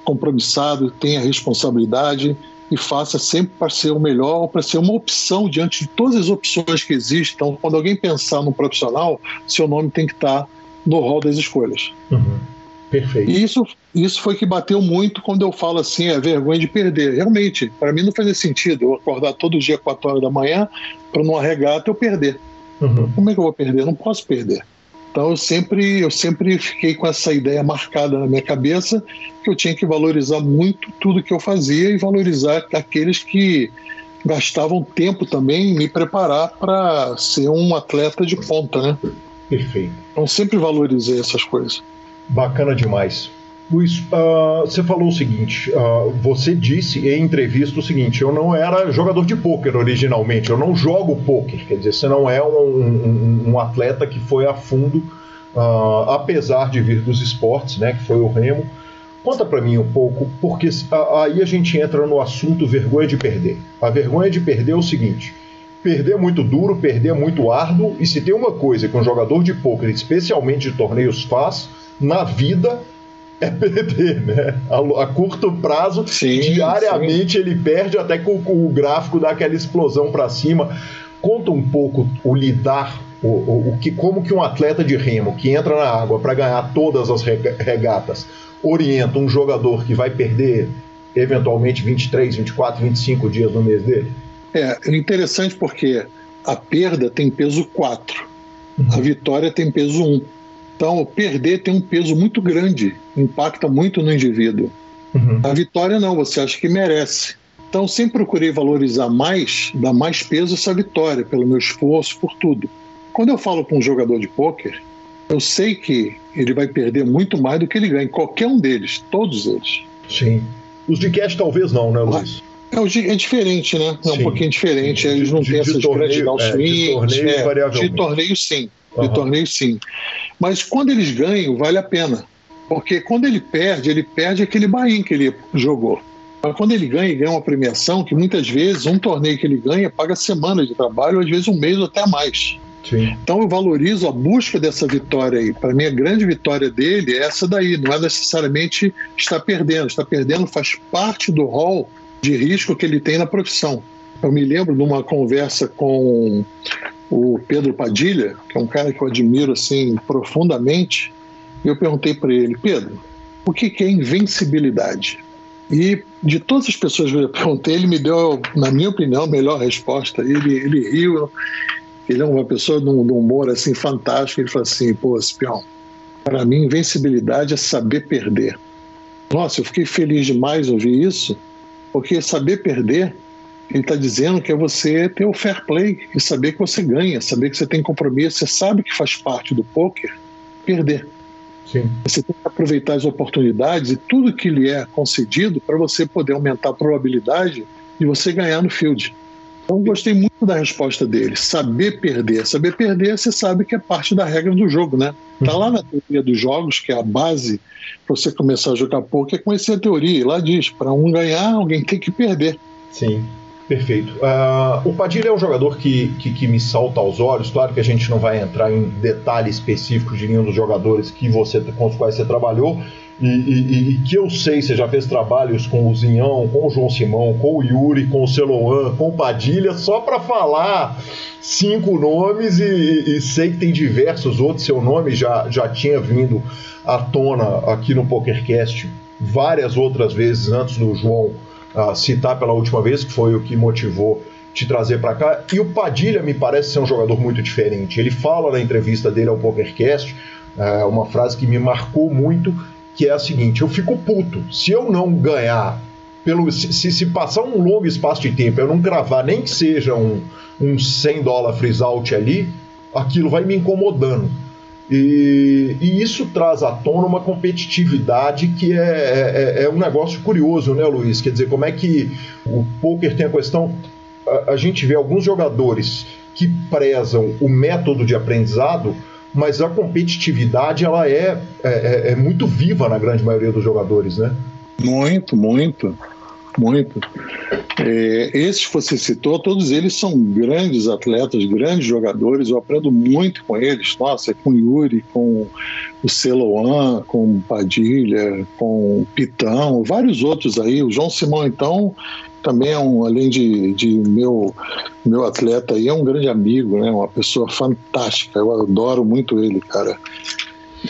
Speaker 6: compromissado, tenha responsabilidade e faça sempre para ser o melhor, para ser uma opção diante de todas as opções que existem. Então, quando alguém pensar no profissional, seu nome tem que estar tá no rol das escolhas.
Speaker 1: Uhum. Perfeito.
Speaker 6: E isso, isso foi que bateu muito quando eu falo assim, é vergonha de perder. Realmente, para mim não fazia sentido eu acordar todo dia 4 horas da manhã para numa regata eu perder. Uhum. Como é que eu vou perder? Eu não posso perder. Então eu sempre, eu sempre fiquei com essa ideia marcada na minha cabeça que eu tinha que valorizar muito tudo que eu fazia e valorizar aqueles que gastavam tempo também em me preparar para ser um atleta de ponta, né?
Speaker 1: Perfeito.
Speaker 6: Então sempre valorizei essas coisas.
Speaker 1: Bacana demais. Luiz, uh, você falou o seguinte: uh, você disse em entrevista o seguinte, eu não era jogador de pôquer originalmente, eu não jogo pôquer, quer dizer, você não é um, um, um atleta que foi a fundo, uh, apesar de vir dos esportes, né, que foi o remo. Conta para mim um pouco, porque aí a gente entra no assunto vergonha de perder. A vergonha de perder é o seguinte: perder é muito duro, perder é muito árduo, e se tem uma coisa que um jogador de pôquer, especialmente de torneios, faz na vida é perder, né? A, a curto prazo, sim, diariamente sim. ele perde até que o, o gráfico dá aquela explosão para cima. Conta um pouco o lidar, o, o, o, que, como que um atleta de remo que entra na água para ganhar todas as regatas orienta um jogador que vai perder eventualmente 23, 24, 25 dias no mês dele?
Speaker 6: É interessante porque a perda tem peso 4, uhum. a vitória tem peso 1. Então, perder tem um peso muito grande, impacta muito no indivíduo. Uhum. A vitória não, você acha que merece. Então, sempre procurei valorizar mais, dar mais peso a essa vitória, pelo meu esforço, por tudo. Quando eu falo para um jogador de pôquer, eu sei que ele vai perder muito mais do que ele ganha, qualquer um deles, todos eles.
Speaker 1: Sim. Os de cash talvez não, né, Luiz?
Speaker 6: É, é diferente, né? É sim. um pouquinho diferente. Eles não de, têm de essas torneio, downstreams. É, de torneio, é, de torneio sim. Uhum. De torneio sim. Mas quando eles ganham, vale a pena. Porque quando ele perde, ele perde aquele bain que ele jogou. Mas quando ele ganha, ganha uma premiação que muitas vezes um torneio que ele ganha paga semanas de trabalho, às vezes um mês ou até mais. Sim. Então eu valorizo a busca dessa vitória aí. Para mim, a grande vitória dele é essa daí. Não é necessariamente estar perdendo. Estar perdendo faz parte do rol de risco que ele tem na profissão. Eu me lembro de uma conversa com o Pedro Padilha, que é um cara que eu admiro assim profundamente, eu perguntei para ele, Pedro, o que, que é invencibilidade? E de todas as pessoas que eu perguntei, ele me deu, na minha opinião, a melhor resposta. Ele, ele riu, ele é uma pessoa de um humor assim fantástico. Ele falou assim: pô, espião, para mim, invencibilidade é saber perder. Nossa, eu fiquei feliz demais ouvir isso, porque saber perder ele está dizendo que é você ter o fair play e saber que você ganha, saber que você tem compromisso, você sabe que faz parte do poker perder. Sim. Você tem que aproveitar as oportunidades e tudo que lhe é concedido para você poder aumentar a probabilidade de você ganhar no field. Então, gostei muito da resposta dele. Saber perder. Saber perder, você sabe que é parte da regra do jogo, né? Está lá na teoria dos jogos, que é a base para você começar a jogar poker, é conhecer a teoria. E lá diz: para um ganhar, alguém tem que perder.
Speaker 1: Sim. Perfeito. Uh, o Padilha é um jogador que, que, que, me salta aos olhos. Claro que a gente não vai entrar em detalhes específicos de nenhum dos jogadores que você, com os quais você trabalhou. E, e, e, que eu sei, você já fez trabalhos com o Zinhão, com o João Simão, com o Yuri, com o Celoan, com o Padilha, só para falar cinco nomes e, e, sei que tem diversos outros. Seu nome já, já tinha vindo à tona aqui no PokerCast várias outras vezes antes do João uh, citar pela última vez, que foi o que motivou te trazer para cá. E o Padilha me parece ser um jogador muito diferente. Ele fala na entrevista dele ao PokerCast uh, uma frase que me marcou muito, que é a seguinte: eu fico puto se eu não ganhar pelo, se, se, passar um longo espaço de tempo, eu não gravar nem que seja um, um 100 dólares freeze out ali, aquilo vai me incomodando. E, e, isso traz à tona uma competitividade que é, é, é, um negócio curioso, né, Luiz? Quer dizer, como é que o poker tem a questão. A, a gente vê alguns jogadores que prezam o método de aprendizado, mas a competitividade ela é, é, é, é muito viva na grande maioria dos jogadores, né?
Speaker 6: Muito, muito. Muito. É, esses que você citou, todos eles são grandes atletas, grandes jogadores. Eu aprendo muito com eles. Nossa, com o Yuri, com o Celoan, com Padilha, com Pitão, vários outros aí. O João Simão, então, também é um, além de, de meu, meu atleta aí, é um grande amigo, né? Uma pessoa fantástica. Eu adoro muito ele, cara.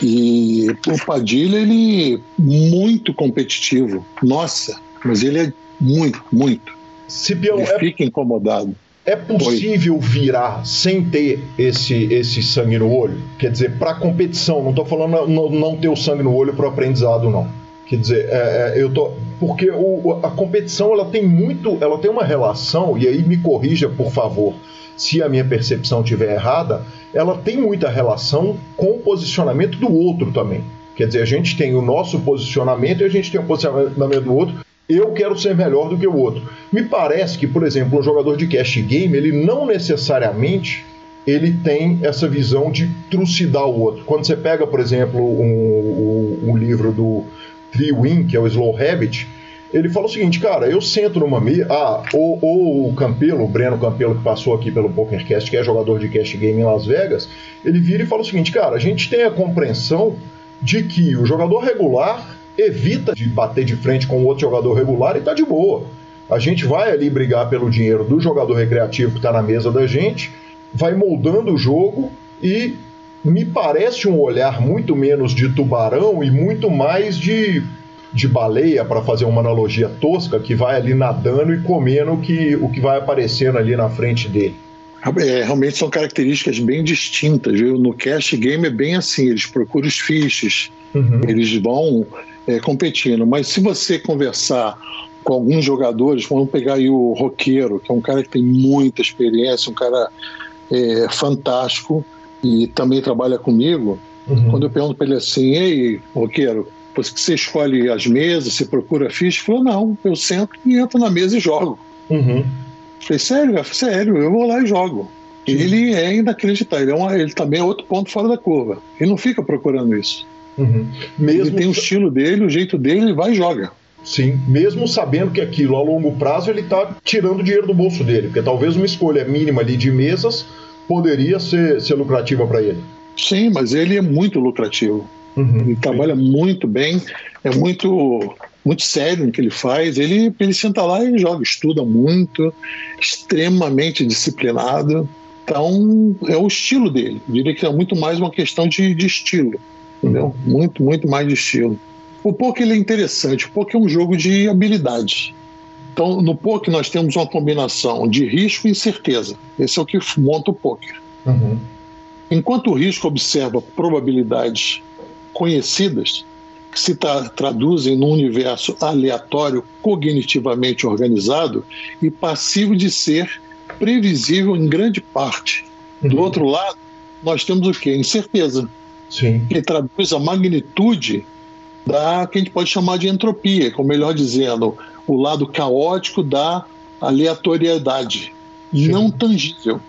Speaker 6: E o Padilha, ele muito competitivo. Nossa, mas ele é muito, muito.
Speaker 1: Cipião,
Speaker 6: ele é... fica incomodado.
Speaker 1: É possível Oi. virar sem ter esse, esse sangue no olho? Quer dizer, para competição, não estou falando não, não ter o sangue no olho para o aprendizado, não. Quer dizer, é, é, eu tô porque o, a competição ela tem muito, ela tem uma relação e aí me corrija por favor, se a minha percepção estiver errada, ela tem muita relação com o posicionamento do outro também. Quer dizer, a gente tem o nosso posicionamento e a gente tem o posicionamento do outro. Eu quero ser melhor do que o outro. Me parece que, por exemplo, um jogador de cash game, ele não necessariamente ele tem essa visão de trucidar o outro. Quando você pega, por exemplo, um, um, um livro do Three Win, que é o Slow Habit, ele fala o seguinte, cara, eu sento numa mesa. Ah, ou, ou, o Campelo, o Breno Campelo, que passou aqui pelo PokerCast, que é jogador de cash game em Las Vegas, ele vira e fala o seguinte, cara, a gente tem a compreensão de que o jogador regular evita de bater de frente com outro jogador regular e tá de boa. A gente vai ali brigar pelo dinheiro do jogador recreativo que está na mesa da gente, vai moldando o jogo e me parece um olhar muito menos de tubarão e muito mais de, de baleia, para fazer uma analogia tosca, que vai ali nadando e comendo o que, o que vai aparecendo ali na frente dele.
Speaker 6: É, realmente são características bem distintas, viu? No cash game é bem assim, eles procuram os fiches, uhum. eles vão é, competindo. Mas se você conversar com alguns jogadores, vamos pegar aí o Roqueiro, que é um cara que tem muita experiência, um cara é, fantástico e também trabalha comigo. Uhum. Quando eu pergunto para ele assim, ei, Roqueiro, você escolhe as mesas, você procura ficha? Ele falou, não, eu sento e entro na mesa e jogo. Uhum. Falei, sério, sério, eu vou lá e jogo. Sim. Ele é inacreditável, ele, é uma, ele também é outro ponto fora da curva. Ele não fica procurando isso. Uhum. Mesmo ele tem o estilo dele, o jeito dele, ele vai e joga.
Speaker 1: Sim, mesmo sabendo que aquilo a longo prazo ele está tirando dinheiro do bolso dele, porque talvez uma escolha mínima ali de mesas poderia ser, ser lucrativa para ele.
Speaker 6: Sim, mas ele é muito lucrativo. Uhum, ele sim. trabalha muito bem, é muito muito sério no que ele faz. Ele, ele senta lá e joga, estuda muito, extremamente disciplinado. Então, é o estilo dele. Eu diria que é muito mais uma questão de, de estilo. Entendeu? Muito, muito mais de estilo. O poker ele é interessante. O poker é um jogo de habilidade. Então, no poker nós temos uma combinação de risco e incerteza. Esse é o que monta o poker. Uhum. Enquanto o risco observa probabilidades conhecidas, que se tra traduzem num universo aleatório, cognitivamente organizado e passivo de ser previsível em grande parte. Uhum. Do outro lado, nós temos o quê? Incerteza. Sim. Que traduz a magnitude da que a gente pode chamar de entropia, ou melhor dizendo, o lado caótico da aleatoriedade Sim. não tangível.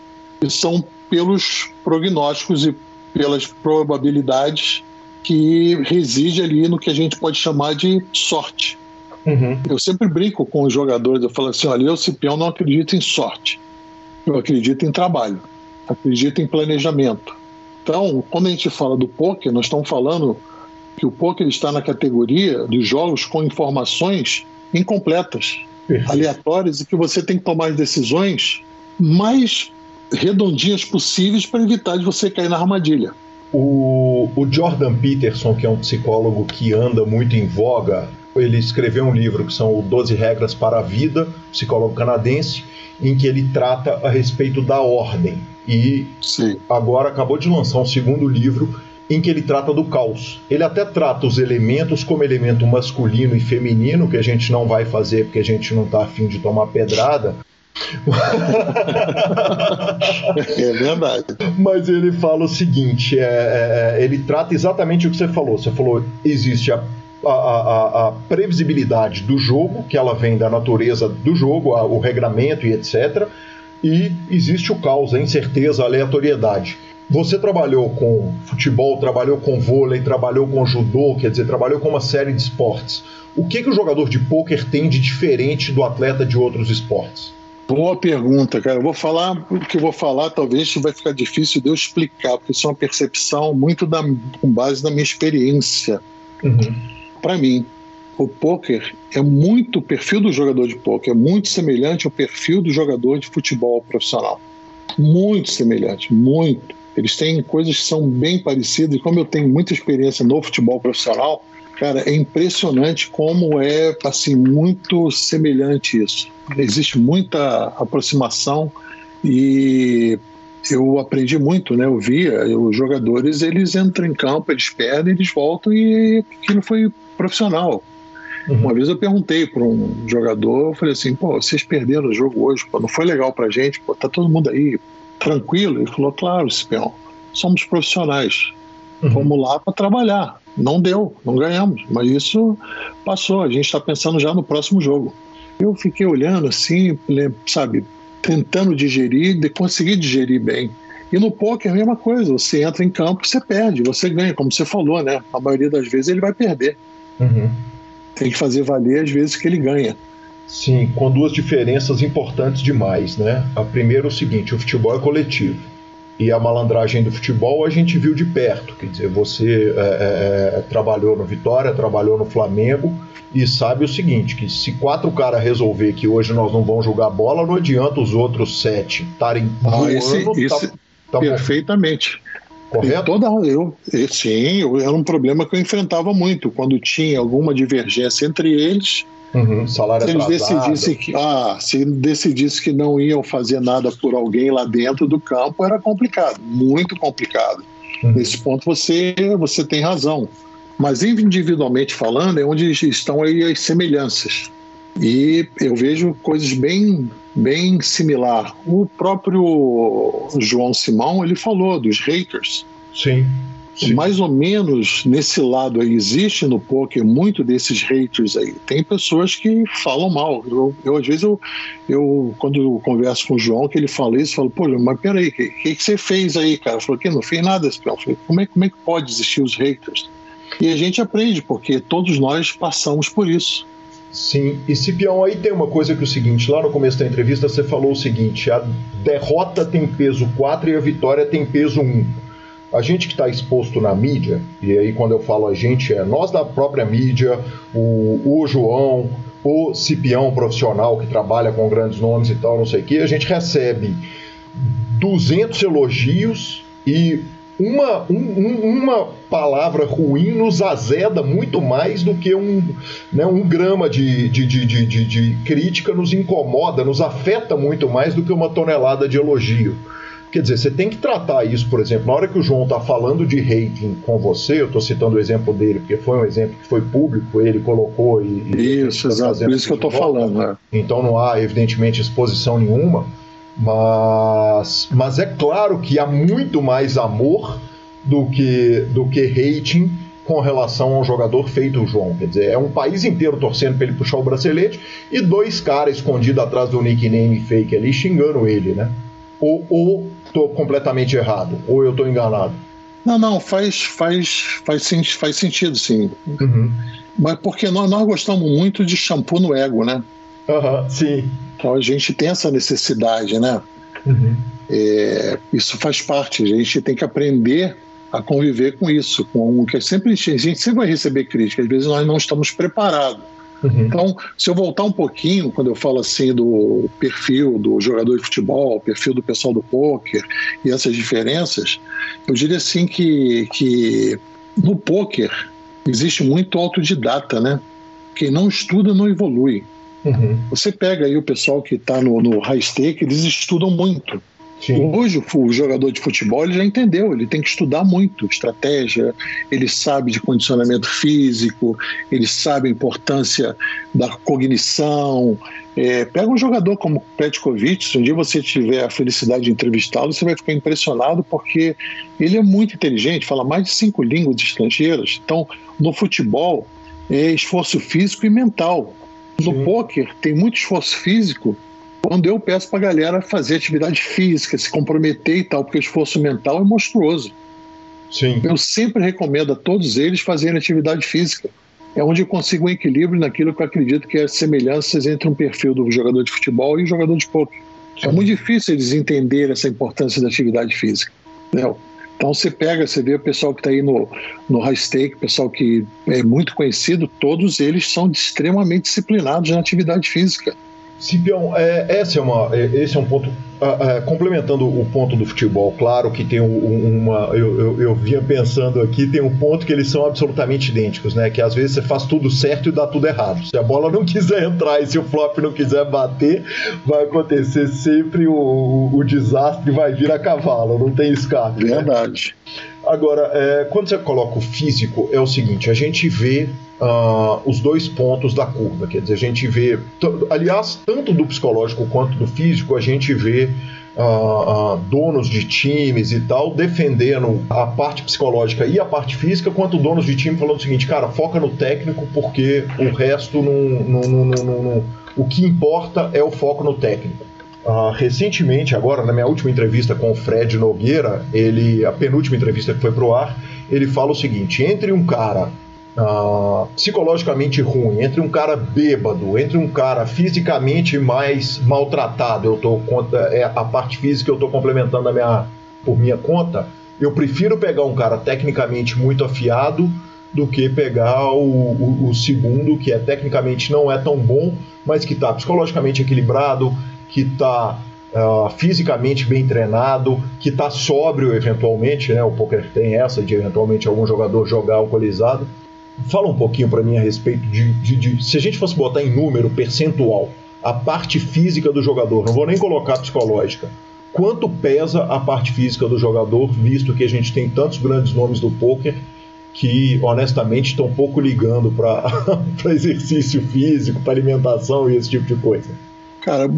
Speaker 6: E são pelos prognósticos e pelas probabilidades que reside ali no que a gente pode chamar de sorte. Uhum. Eu sempre brinco com os jogadores, eu falo assim, olha, eu, Cipião, não acredito em sorte. Eu acredito em trabalho, acredito em planejamento. Então, quando a gente fala do poker, nós estamos falando que o poker está na categoria dos jogos com informações incompletas, aleatórias, e que você tem que tomar as decisões mais redondinhas possíveis para evitar de você cair na armadilha.
Speaker 1: O, o, Jordan Peterson, que é um psicólogo que anda muito em voga, ele escreveu um livro que são 12 Regras para a Vida, psicólogo canadense, em que ele trata a respeito da ordem. E Sim. agora acabou de lançar um segundo livro em que ele trata do caos. Ele até trata os elementos como elemento masculino e feminino, que a gente não vai fazer porque a gente não está afim de tomar pedrada,
Speaker 6: é verdade.
Speaker 1: Mas ele fala o seguinte: é, é, é, ele trata exatamente o que você falou. Você falou existe a, a, a, a, previsibilidade do jogo, que ela vem da natureza do jogo, o regramento e etc. E existe o caos, a incerteza, a aleatoriedade. Você trabalhou com futebol, trabalhou com vôlei, trabalhou com judô, quer dizer, trabalhou com uma série de esportes. O que, que o jogador de pôquer tem de diferente do atleta de outros esportes?
Speaker 6: Boa pergunta, cara. Eu vou falar, o que eu vou falar talvez vai ficar difícil de eu explicar, porque isso é uma percepção muito da, com base na minha experiência. Uhum. Para mim, o poker é muito o perfil do jogador de poker é muito semelhante ao perfil do jogador de futebol profissional. Muito semelhante, muito. Eles têm coisas que são bem parecidas, e como eu tenho muita experiência no futebol profissional, cara, é impressionante como é assim muito semelhante isso. Existe muita aproximação e eu aprendi muito, né? Eu via os jogadores, eles entram em campo, eles perdem, eles voltam e aquilo foi profissional. Uhum. Uma vez eu perguntei para um jogador, eu falei assim, pô, vocês perderam o jogo hoje, pô, não foi legal pra gente, pô, tá todo mundo aí, tranquilo? Ele falou: Claro, Cipião, somos profissionais. Uhum. Vamos lá para trabalhar. Não deu, não ganhamos, mas isso passou. A gente está pensando já no próximo jogo. Eu fiquei olhando assim, sabe, tentando digerir, de conseguir digerir bem. E no poker é a mesma coisa, você entra em campo, você perde, você ganha, como você falou, né? A maioria das vezes ele vai perder. Uhum. Tem que fazer valer as vezes que ele ganha.
Speaker 1: Sim, com duas diferenças importantes demais, né? A primeira é o seguinte: o futebol é coletivo. E a malandragem do futebol a gente viu de perto. Quer dizer, você é, é, é trabalhou no Vitória, trabalhou no Flamengo e sabe o seguinte: que se quatro caras resolver que hoje nós não vamos jogar bola, não adianta os outros sete estarem
Speaker 6: ah, voando. Esse, esse tá, tá perfeitamente. Correto? Toda, eu, sim, era um problema que eu enfrentava muito. Quando tinha alguma divergência entre eles,
Speaker 1: Uhum, salário
Speaker 6: se eles decidissem que, ah, se decidisse que não iam fazer nada por alguém lá dentro do campo, era complicado, muito complicado. Uhum. Nesse ponto você, você tem razão. Mas individualmente falando, é onde estão aí as semelhanças. E eu vejo coisas bem, bem similar. O próprio João Simão, ele falou dos haters.
Speaker 1: Sim.
Speaker 6: Sim. mais ou menos nesse lado aí. Existe no poker muito desses haters aí. Tem pessoas que falam mal. Eu, eu às vezes, eu, eu, quando eu converso com o João, que ele fala isso, eu falo, pô, mas peraí, o que, que, que, você fez aí, cara? Falei, que não fez nada, eu falei, como é, como é que pode existir os haters? E a gente aprende, porque todos nós passamos por isso.
Speaker 1: Sim, e Cipião, aí tem uma coisa que é o seguinte, lá no começo da entrevista você falou o seguinte, a derrota tem peso 4 e a vitória tem peso 1 a gente que está exposto na mídia, e aí quando eu falo a gente, é nós da própria mídia, o, o João, o Cipião profissional que trabalha com grandes nomes e tal, não sei o que, a gente recebe 200 elogios e uma, um, uma palavra ruim nos azeda muito mais do que um, né, um grama de, de, de, de, de crítica nos incomoda, nos afeta muito mais do que uma tonelada de elogio. Quer dizer, você tem que tratar isso, por exemplo, na hora que o João está falando de rating com você, eu estou citando o exemplo dele, porque foi um exemplo que foi público, ele colocou e.
Speaker 6: Isso, tá exato, por isso que eu estou falando. Né?
Speaker 1: Então não há, evidentemente, exposição nenhuma, mas, mas é claro que há muito mais amor do que, do que rating com relação ao jogador feito o João. Quer dizer, é um país inteiro torcendo para ele puxar o bracelete e dois caras escondidos atrás do nickname fake ali xingando ele, né? Ou, ou estou completamente errado? Ou eu estou enganado?
Speaker 6: Não, não, faz, faz, faz, faz sentido, sim. Uhum. Mas porque nós, nós gostamos muito de shampoo no ego, né?
Speaker 1: Uhum, sim.
Speaker 6: Então a gente tem essa necessidade, né? Uhum. É, isso faz parte, a gente tem que aprender a conviver com isso, com que sempre a gente sempre vai receber críticas, às vezes nós não estamos preparados. Uhum. Então, se eu voltar um pouquinho, quando eu falo assim do perfil do jogador de futebol, perfil do pessoal do poker e essas diferenças, eu diria assim que, que no poker existe muito autodidata, né? Quem não estuda não evolui. Uhum. Você pega aí o pessoal que está no, no high stake, eles estudam muito. Sim. Hoje o jogador de futebol ele já entendeu, ele tem que estudar muito estratégia, ele sabe de condicionamento físico, ele sabe a importância da cognição. É, pega um jogador como Petkovic, se um dia você tiver a felicidade de entrevistá-lo, você vai ficar impressionado porque ele é muito inteligente, fala mais de cinco línguas estrangeiras. Então, no futebol, é esforço físico e mental. No Sim. poker, tem muito esforço físico quando eu peço para a galera fazer atividade física, se comprometer e tal, porque o esforço mental é monstruoso.
Speaker 1: Sim.
Speaker 6: Eu sempre recomendo a todos eles fazerem atividade física. É onde eu consigo um equilíbrio naquilo que eu acredito que é as semelhanças entre um perfil do jogador de futebol e o jogador de poker. É muito difícil eles entenderem essa importância da atividade física. Né? Então você pega, você vê o pessoal que está aí no, no high stake, pessoal que é muito conhecido, todos eles são extremamente disciplinados na atividade física.
Speaker 1: Cipião, é, esse, é uma, é, esse é um ponto. Uh, uh, complementando o ponto do futebol, claro que tem uma. Eu, eu, eu, vinha pensando aqui, tem um ponto que eles são absolutamente idênticos, né? Que às vezes você faz tudo certo e dá tudo errado. Se a bola não quiser entrar e se o flop não quiser bater, vai acontecer sempre o, o, o desastre vai vir a cavalo, não tem escape.
Speaker 6: Né? Verdade.
Speaker 1: Né? Agora, é, quando você coloca o físico, é o seguinte: a gente vê uh, os dois pontos da curva. Quer dizer, a gente vê, aliás, tanto do psicológico quanto do físico, a gente vê uh, uh, donos de times e tal defendendo a parte psicológica e a parte física, quanto donos de time falando o seguinte, cara, foca no técnico porque o resto não, não, não, não, o que importa é o foco no técnico. Uh, recentemente, agora na minha última entrevista com o Fred Nogueira, ele, a penúltima entrevista que foi pro ar, ele fala o seguinte: entre um cara uh, psicologicamente ruim, entre um cara bêbado, entre um cara fisicamente mais maltratado, eu tô conta é a parte física eu estou complementando a minha por minha conta, eu prefiro pegar um cara tecnicamente muito afiado do que pegar o, o, o segundo que é tecnicamente não é tão bom, mas que está psicologicamente equilibrado, que está Uh, ah, fisicamente bem treinado, que está sóbrio eventualmente, né? O poker tem essa de eventualmente algum jogador jogar alcoolizado. Fala um pouquinho para mim a respeito de, de, de, se a gente fosse botar em número percentual a parte física do jogador, não vou nem colocar psicológica. Quanto pesa a parte física do jogador, visto que a gente tem tantos grandes nomes do poker que honestamente estão pouco ligando para exercício físico, para alimentação e esse tipo de coisa?
Speaker 6: Cara,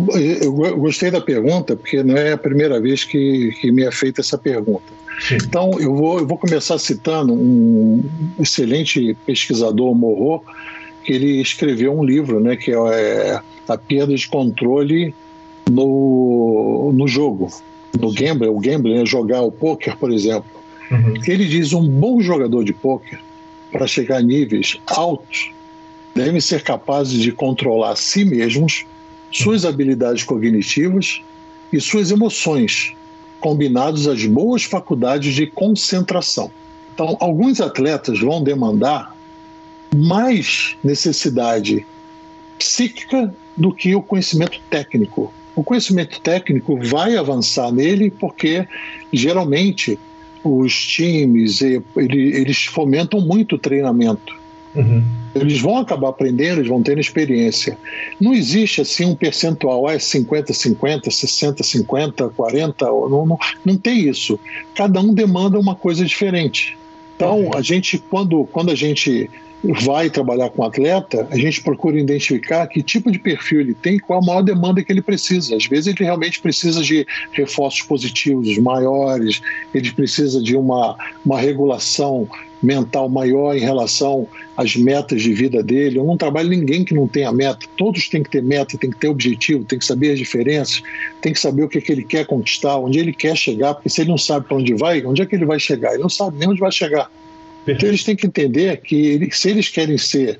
Speaker 6: eu gostei da pergunta, porque não é a primeira vez que, que me é feita essa pergunta. Sim. Então, eu vou, eu vou começar citando um excelente pesquisador, Morro, que ele escreveu um livro, né, que é A Perda de Controle no, no Jogo, no gambler. O gambler é jogar o poker, por exemplo. Uhum. Ele diz um bom jogador de poker, para chegar a níveis altos, deve ser capaz de controlar a si mesmos suas habilidades cognitivas e suas emoções, combinados às boas faculdades de concentração. Então, alguns atletas vão demandar mais necessidade psíquica do que o conhecimento técnico. O conhecimento técnico vai avançar nele porque geralmente os times eles fomentam muito o treinamento. Uhum. Eles vão acabar aprendendo, eles vão tendo experiência. Não existe assim um percentual, ah, é 50, 50, 60, 50, 40, não, não, não tem isso. Cada um demanda uma coisa diferente. Então, uhum. a gente, quando, quando a gente vai trabalhar com atleta, a gente procura identificar que tipo de perfil ele tem, qual a maior demanda que ele precisa. Às vezes ele realmente precisa de reforços positivos maiores, ele precisa de uma, uma regulação mental maior em relação às metas de vida dele. Eu não trabalho ninguém que não tenha meta. Todos têm que ter meta, têm que ter objetivo, têm que saber as diferenças, tem que saber o que, é que ele quer conquistar, onde ele quer chegar, porque se ele não sabe para onde vai, onde é que ele vai chegar? Ele não sabe nem onde vai chegar. Então eles têm que entender que ele, se eles querem ser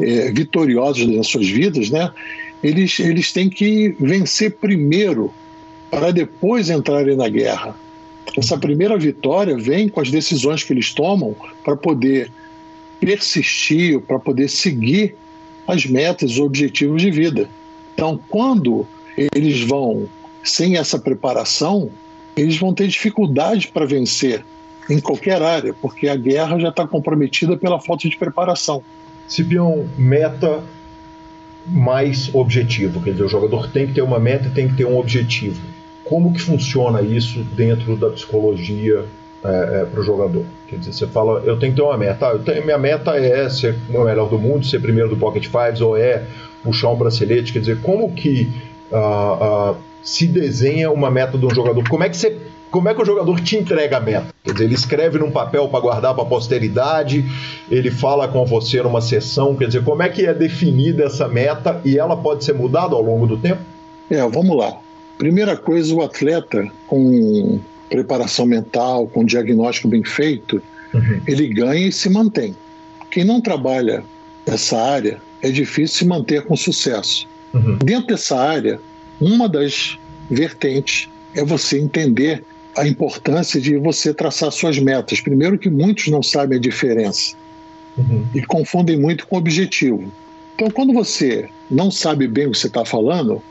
Speaker 6: é, vitoriosos nas suas vidas, né, eles, eles têm que vencer primeiro para depois entrarem na guerra. Essa primeira vitória vem com as decisões que eles tomam para poder persistir, para poder seguir as metas, os objetivos de vida. Então, quando eles vão sem essa preparação, eles vão ter dificuldade para vencer em qualquer área, porque a guerra já está comprometida pela falta de preparação.
Speaker 1: Cipião, meta mais objetivo, quer dizer, o jogador tem que ter uma meta tem que ter um objetivo como que funciona isso dentro da psicologia é, é, para o jogador? Quer dizer, você fala, eu tenho que ter uma meta. Ah, tenho, minha meta é ser o melhor do mundo, ser primeiro do Pocket Fives, ou é puxar um bracelete. Quer dizer, como que uh, uh, se desenha uma meta de um jogador? Como é que você como é que o jogador te entrega a meta? Quer dizer, ele escreve num papel para guardar para a posteridade, ele fala com você numa sessão, quer dizer, como é que é definida essa meta e ela pode ser mudada ao longo do tempo?
Speaker 6: É, vamos lá. Primeira coisa, o atleta com preparação mental, com diagnóstico bem feito, uhum. ele ganha e se mantém. Quem não trabalha essa área é difícil se manter com sucesso. Uhum. Dentro dessa área, uma das vertentes é você entender a importância de você traçar suas metas. Primeiro que muitos não sabem a diferença uhum. e confundem muito com objetivo. Então, quando você não sabe bem o que você está falando,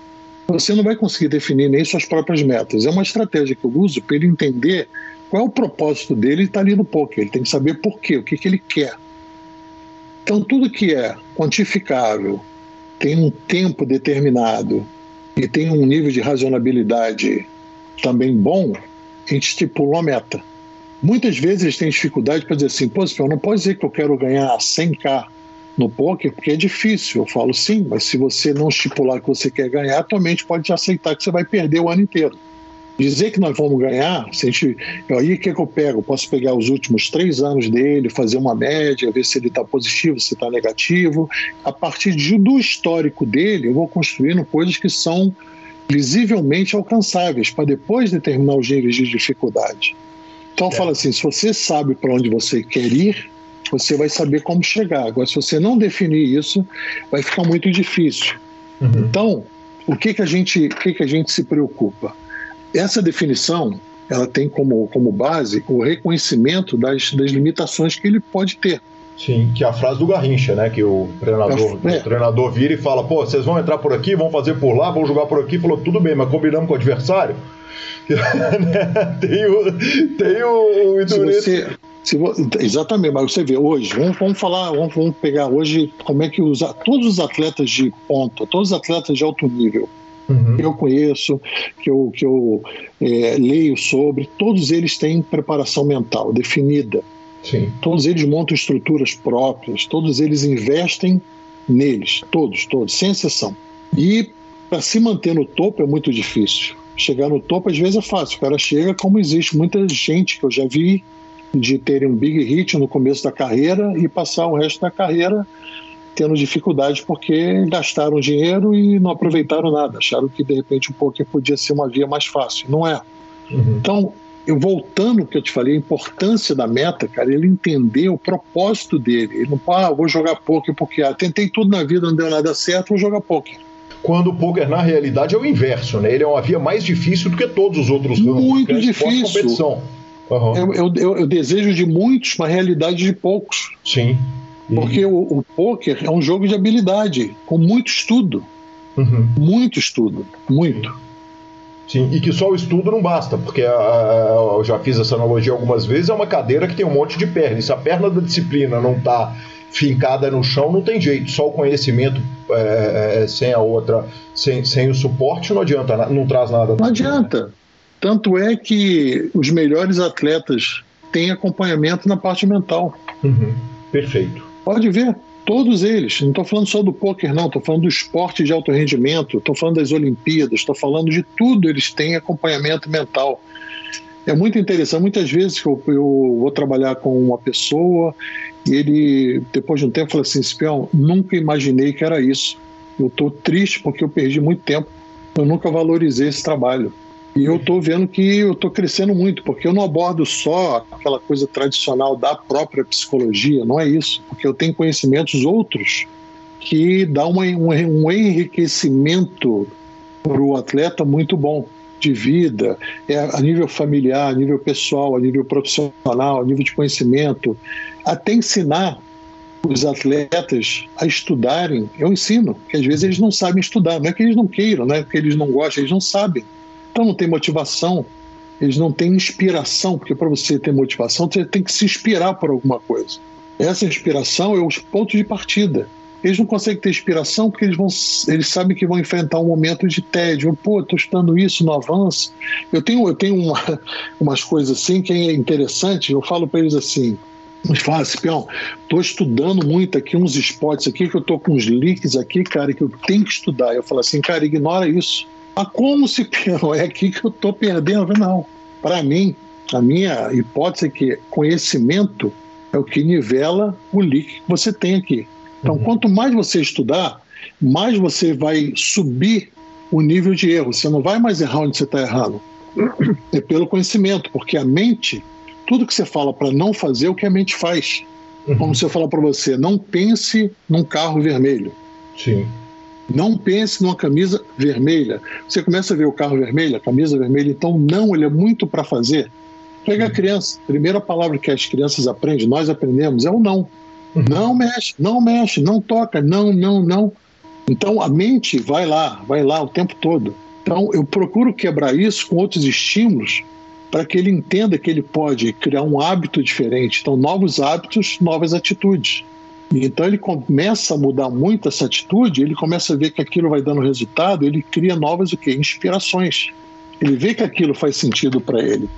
Speaker 6: você não vai conseguir definir nem suas próprias metas. É uma estratégia que eu uso para ele entender qual é o propósito dele está ali no poker. Ele tem que saber por quê, o que, que ele quer. Então, tudo que é quantificável, tem um tempo determinado e tem um nível de racionalidade também bom, a gente estipula uma meta. Muitas vezes eles têm dificuldade para dizer assim, pô, não pode dizer que eu quero ganhar 100k no poker, porque é difícil. Eu falo sim, mas se você não estipular que você quer ganhar, tua mente pode aceitar que você vai perder o ano inteiro. Dizer que nós vamos ganhar, se a gente, aí o que, que eu pego? Eu posso pegar os últimos três anos dele, fazer uma média, ver se ele está positivo, se está negativo. A partir de, do histórico dele, eu vou construindo coisas que são visivelmente alcançáveis, para depois determinar os níveis de dificuldade. Então, é. fala assim: se você sabe para onde você quer ir, você vai saber como chegar. Agora, se você não definir isso, vai ficar muito difícil. Uhum. Então, o que, que, a gente, o que, que a gente se preocupa? Essa definição ela tem como, como base o reconhecimento das, das limitações que ele pode ter.
Speaker 5: Sim, que é a frase do Garrincha, né? Que o treinador, é. o treinador vira e fala: pô, vocês vão entrar por aqui, vão fazer por lá, vão jogar por aqui. Falou: tudo bem, mas combinamos com o adversário? tem o, tem o, o
Speaker 6: se você, Exatamente, mas você vê hoje, vamos, vamos falar, vamos, vamos, pegar hoje como é que os, todos os atletas de ponta, todos os atletas de alto nível, uhum. que eu conheço, que eu, que eu é, leio sobre, todos eles têm preparação mental definida. Sim. Todos eles montam estruturas próprias, todos eles investem neles, todos, todos, sem exceção. E para se manter no topo é muito difícil. Chegar no topo às vezes é fácil, o cara chega como existe muita gente que eu já vi de terem um big hit no começo da carreira e passar o resto da carreira tendo dificuldade porque gastaram dinheiro e não aproveitaram nada, acharam que de repente o poker podia ser uma via mais fácil. Não é. Uhum. Então, eu voltando ao que eu te falei, a importância da meta, cara, ele entender o propósito dele. Ele não ah, vou jogar poker porque ah, tentei tudo na vida, não deu nada certo, vou jogar poker.
Speaker 5: Quando o poker, na realidade, é o inverso, né? Ele é uma via mais difícil do que todos os outros
Speaker 6: ramos. Muito é difícil. Competição. Uhum. Eu, eu, eu, eu, desejo de muitos, uma realidade de poucos.
Speaker 5: Sim.
Speaker 6: E... Porque o, o poker é um jogo de habilidade, com muito estudo. Uhum. Muito estudo, muito.
Speaker 5: Sim, e que só o estudo não basta, porque a, a, eu já fiz essa analogia algumas vezes, é uma cadeira que tem um monte de perna, e se a perna da disciplina não está fincada no chão, não tem jeito, só o conhecimento é, é, sem a outra, sem, sem o suporte, não adianta, não traz nada.
Speaker 6: Não adianta. Tanto é que os melhores atletas têm acompanhamento na parte mental.
Speaker 5: Uhum. Perfeito.
Speaker 6: Pode ver, todos eles. Não estou falando só do poker, não. Estou falando do esporte de alto rendimento. Estou falando das Olimpíadas. Estou falando de tudo. Eles têm acompanhamento mental. É muito interessante. Muitas vezes eu, eu vou trabalhar com uma pessoa e ele, depois de um tempo, fala assim: Espião, nunca imaginei que era isso. Eu estou triste porque eu perdi muito tempo. Eu nunca valorizei esse trabalho. E eu estou vendo que eu estou crescendo muito, porque eu não abordo só aquela coisa tradicional da própria psicologia, não é isso, porque eu tenho conhecimentos outros que dá uma, um, um enriquecimento para o atleta muito bom de vida, é a nível familiar, a nível pessoal, a nível profissional, a nível de conhecimento, até ensinar os atletas a estudarem, eu ensino, que às vezes eles não sabem estudar, não é que eles não queiram, não é que eles não gostam, eles não sabem. Então não tem motivação, eles não têm inspiração, porque para você ter motivação, você tem que se inspirar por alguma coisa. Essa inspiração é os pontos de partida. Eles não conseguem ter inspiração porque eles, vão, eles sabem que vão enfrentar um momento de tédio. Pô, estou estudando isso, não avança. Eu tenho, eu tenho uma, umas coisas assim que é interessante. Eu falo para eles assim: eles falam assim, Pião, estou estudando muito aqui uns spots aqui, que eu estou com uns leaks aqui, cara, que eu tenho que estudar. Eu falo assim, cara, ignora isso. Mas como se é aqui que eu estou perdendo? Não. Para mim, a minha hipótese é que conhecimento é o que nivela o leak que você tem aqui. Então, uhum. quanto mais você estudar, mais você vai subir o nível de erro. Você não vai mais errar onde você está errando. É pelo conhecimento, porque a mente, tudo que você fala para não fazer, é o que a mente faz. Uhum. Como se eu falar para você, não pense num carro vermelho.
Speaker 1: Sim.
Speaker 6: Não pense numa camisa vermelha. Você começa a ver o carro vermelho, a camisa vermelha, então não, ele é muito para fazer. Pega a criança, primeira palavra que as crianças aprendem, nós aprendemos, é o não. Uhum. Não mexe, não mexe, não toca, não, não, não. Então a mente vai lá, vai lá o tempo todo. Então eu procuro quebrar isso com outros estímulos para que ele entenda que ele pode criar um hábito diferente. Então, novos hábitos, novas atitudes. Então ele começa a mudar muito essa atitude, ele começa a ver que aquilo vai dando resultado, ele cria novas o quê? inspirações. Ele vê que aquilo faz sentido para ele.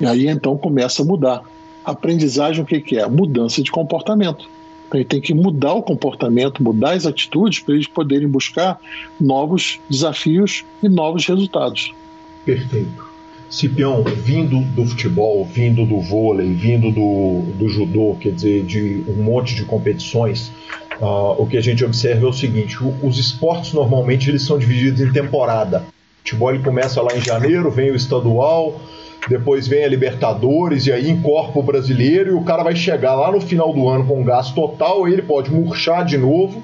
Speaker 6: E aí então começa a mudar. Aprendizagem o que, que é? Mudança de comportamento. Então, ele tem que mudar o comportamento, mudar as atitudes para eles poderem buscar novos desafios e novos resultados.
Speaker 1: Perfeito. Cipião, vindo do futebol, vindo do vôlei, vindo do, do judô, quer dizer, de um monte de competições, uh, o que a gente observa é o seguinte: o, os esportes normalmente eles são divididos em temporada. O futebol ele começa lá em janeiro, vem o estadual, depois vem a Libertadores e aí encorpa o brasileiro e o cara vai chegar lá no final do ano com um gasto total, ele pode murchar de novo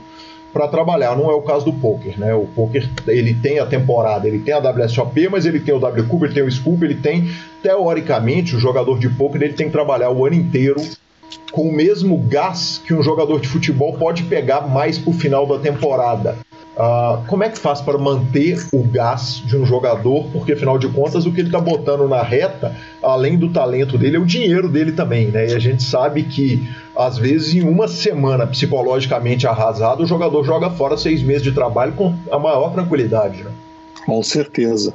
Speaker 1: para trabalhar. Não é o caso do poker, né? O poker ele tem a temporada, ele tem a WSOP, mas ele tem o W ele tem o Scoop, ele tem teoricamente o jogador de poker ele tem que trabalhar o ano inteiro com o mesmo gás que um jogador de futebol pode pegar mais para o final da temporada. Uh, como é que faz para manter o gás de um jogador? Porque, afinal de contas, o que ele está botando na reta, além do talento dele, é o dinheiro dele também, né? E a gente sabe que, às vezes, em uma semana psicologicamente arrasado, o jogador joga fora seis meses de trabalho com a maior tranquilidade, né?
Speaker 6: Com certeza,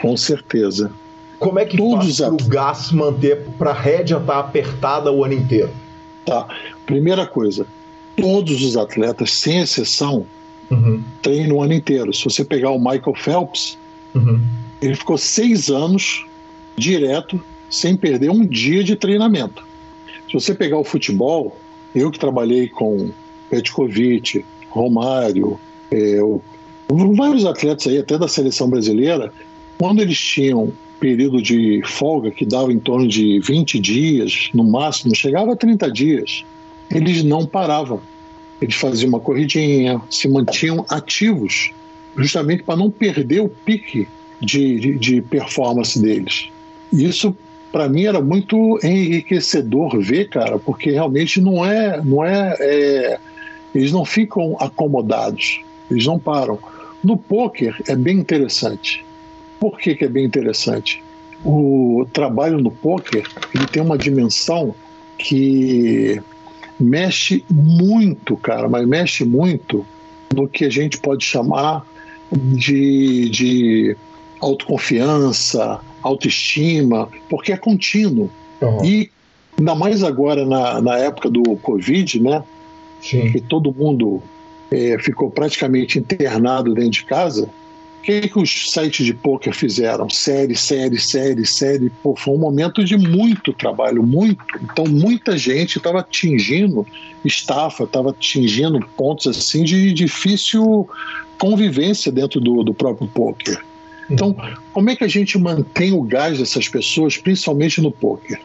Speaker 6: com certeza.
Speaker 1: Como é que Todos faz para o gás manter, para a rédea estar tá apertada o ano inteiro?
Speaker 6: Tá. Primeira coisa, todos os atletas, sem exceção, uhum. treina o ano inteiro. Se você pegar o Michael Phelps, uhum. ele ficou seis anos direto, sem perder um dia de treinamento. Se você pegar o futebol, eu que trabalhei com Petkovic, Romário, é, vários atletas aí, até da seleção brasileira, quando eles tinham período de folga que dava em torno de 20 dias, no máximo, chegava a 30 dias, eles não paravam. Eles faziam uma corridinha, se mantinham ativos, justamente para não perder o pique de, de, de performance deles. Isso para mim era muito enriquecedor ver, cara, porque realmente não é, não é, é, eles não ficam acomodados, eles não param. No poker é bem interessante. Por que, que é bem interessante? O trabalho no poker ele tem uma dimensão que mexe muito, cara, mas mexe muito no que a gente pode chamar de, de autoconfiança, autoestima, porque é contínuo. Uhum. E ainda mais agora na, na época do Covid, né? Sim. Que todo mundo é, ficou praticamente internado dentro de casa o que, que os sites de poker fizeram? Série, série, série, série. Pô, foi um momento de muito trabalho, muito. Então, muita gente estava atingindo estafa, estava atingindo pontos assim de difícil convivência dentro do, do próprio poker. Então, como é que a gente mantém o gás dessas pessoas, principalmente no poker?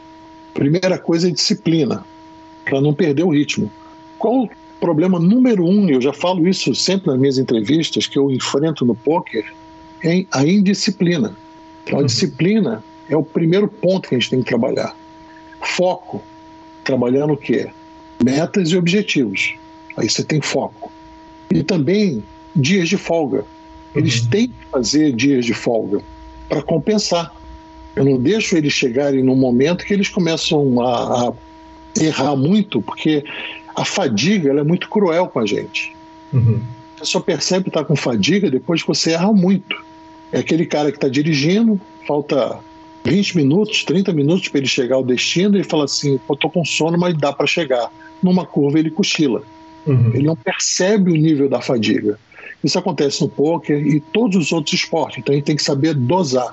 Speaker 6: Primeira coisa é disciplina, para não perder o ritmo. Qual problema número um, eu já falo isso sempre nas minhas entrevistas, que eu enfrento no poker, é a indisciplina. Então, a uhum. disciplina é o primeiro ponto que a gente tem que trabalhar. Foco. Trabalhando o quê? Metas e objetivos. Aí você tem foco. E também dias de folga. Eles uhum. têm que fazer dias de folga para compensar. Eu não deixo eles chegarem num momento que eles começam a, a errar muito, porque a fadiga é muito cruel com a gente. Uhum. Você só percebe que está com fadiga depois que você erra muito. É aquele cara que está dirigindo, falta 20 minutos, 30 minutos para ele chegar ao destino e fala assim: eu tô com sono, mas dá para chegar. Numa curva ele cochila. Uhum. Ele não percebe o nível da fadiga. Isso acontece no poker e todos os outros esportes. Então a gente tem que saber dosar.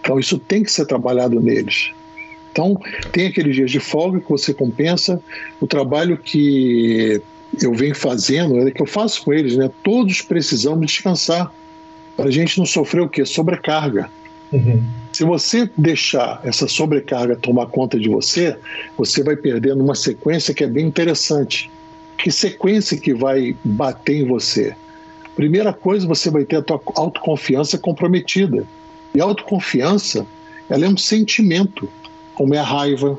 Speaker 6: Então isso tem que ser trabalhado neles. Então, tem aqueles dias de folga que você compensa. O trabalho que eu venho fazendo, é que eu faço com eles, né? Todos precisamos descansar. para a gente não sofrer o quê? Sobrecarga. Uhum. Se você deixar essa sobrecarga tomar conta de você, você vai perdendo uma sequência que é bem interessante. Que sequência que vai bater em você? Primeira coisa, você vai ter a tua autoconfiança comprometida. E a autoconfiança, ela é um sentimento, como é a raiva,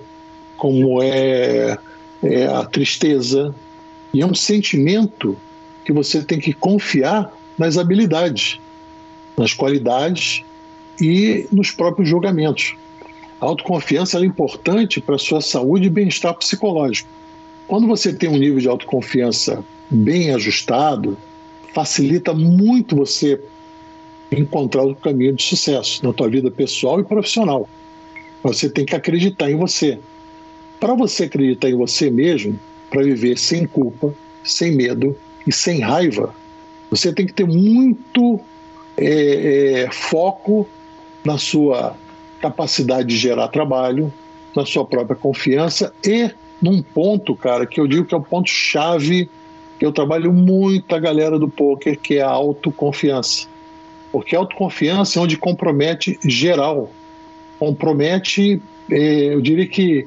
Speaker 6: como é, é a tristeza. E é um sentimento que você tem que confiar nas habilidades, nas qualidades e nos próprios julgamentos. A autoconfiança é importante para a sua saúde e bem-estar psicológico. Quando você tem um nível de autoconfiança bem ajustado, facilita muito você encontrar o caminho de sucesso na tua vida pessoal e profissional. Você tem que acreditar em você. Para você acreditar em você mesmo, para viver sem culpa, sem medo e sem raiva, você tem que ter muito é, é, foco na sua capacidade de gerar trabalho, na sua própria confiança e num ponto, cara, que eu digo que é o ponto chave que eu trabalho muito a galera do poker, que é a autoconfiança. Porque a autoconfiança é onde compromete geral. Compromete, é, eu diria que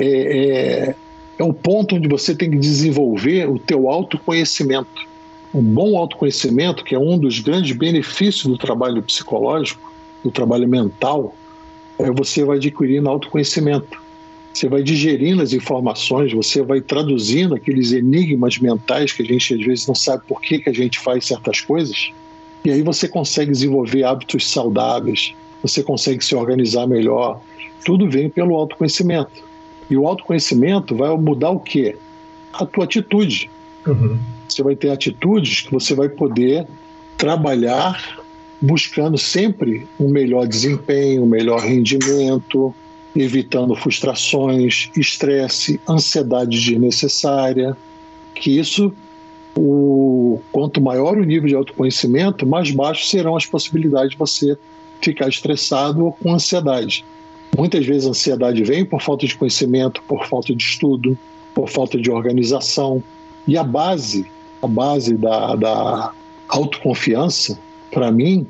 Speaker 6: é, é, o ponto onde você tem que desenvolver o teu autoconhecimento. Um bom autoconhecimento, que é um dos grandes benefícios do trabalho psicológico, do trabalho mental, é você vai adquirindo autoconhecimento. Você vai digerindo as informações, você vai traduzindo aqueles enigmas mentais que a gente às vezes não sabe por que, que a gente faz certas coisas. E aí você consegue desenvolver hábitos saudáveis, você consegue se organizar melhor. Tudo vem pelo autoconhecimento. E o autoconhecimento vai mudar o quê? A tua atitude. Uhum. Você vai ter atitudes que você vai poder trabalhar buscando sempre um melhor desempenho, um melhor rendimento, evitando frustrações, estresse, ansiedade desnecessária, que isso o quanto maior o nível de autoconhecimento, mais baixo serão as possibilidades de você ficar estressado ou com ansiedade. Muitas vezes a ansiedade vem por falta de conhecimento, por falta de estudo, por falta de organização. E a base, a base da, da autoconfiança, para mim,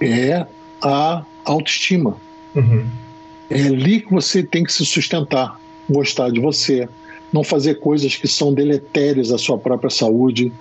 Speaker 6: é a autoestima. Uhum. É ali que você tem que se sustentar, gostar de você, não fazer coisas que são deletérias à sua própria saúde.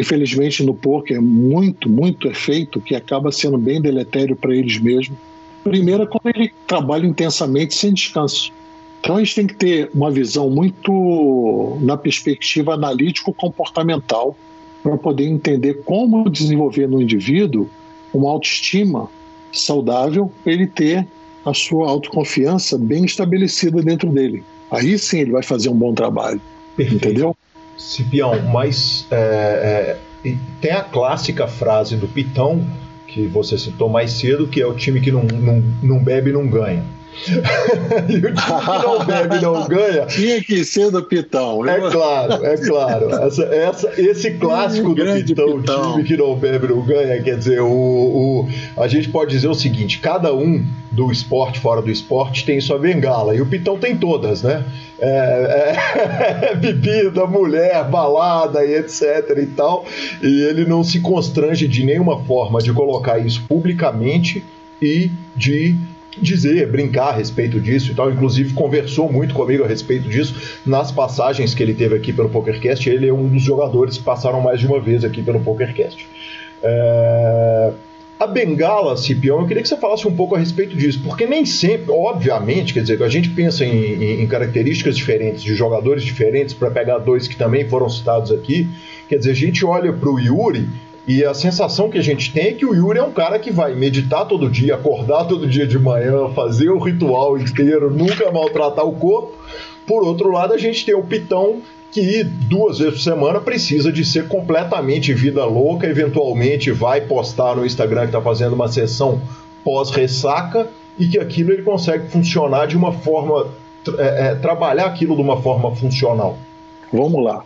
Speaker 6: Infelizmente, no poker, muito, muito é feito que acaba sendo bem deletério para eles mesmos. Primeiro, é quando ele trabalha intensamente sem descanso. Então, a gente tem que ter uma visão muito na perspectiva analítico-comportamental para poder entender como desenvolver no indivíduo uma autoestima saudável, ele ter a sua autoconfiança bem estabelecida dentro dele. Aí sim ele vai fazer um bom trabalho. Perfeito. Entendeu?
Speaker 1: Cipião, mas é, é, tem a clássica frase do Pitão, que você citou mais cedo, que é o time que não, não, não bebe não ganha. E o time que não bebe não ganha.
Speaker 6: Tinha que ser do Pitão.
Speaker 1: É claro, é claro. Essa, essa, esse clássico do Pitão, Pitão, time que não bebe não ganha, quer dizer, o, o, a gente pode dizer o seguinte: cada um do esporte fora do esporte tem sua bengala, e o Pitão tem todas, né? É, é, bebida, mulher, balada e etc e tal, e ele não se constrange de nenhuma forma de colocar isso publicamente e de dizer, brincar a respeito disso e tal. Inclusive, conversou muito comigo a respeito disso nas passagens que ele teve aqui pelo PokerCast. Ele é um dos jogadores que passaram mais de uma vez aqui pelo PokerCast. É... A bengala, Cipião, eu queria que você falasse um pouco a respeito disso, porque nem sempre, obviamente, quer dizer, a gente pensa em, em, em características diferentes, de jogadores diferentes, para pegar dois que também foram citados aqui, quer dizer, a gente olha para o Yuri e a sensação que a gente tem é que o Yuri é um cara que vai meditar todo dia, acordar todo dia de manhã, fazer o ritual inteiro, nunca maltratar o corpo. Por outro lado, a gente tem o Pitão que duas vezes por semana precisa de ser completamente vida louca, eventualmente vai postar no Instagram que está fazendo uma sessão pós-ressaca e que aquilo ele consegue funcionar de uma forma, é, é, trabalhar aquilo de uma forma funcional.
Speaker 6: Vamos lá.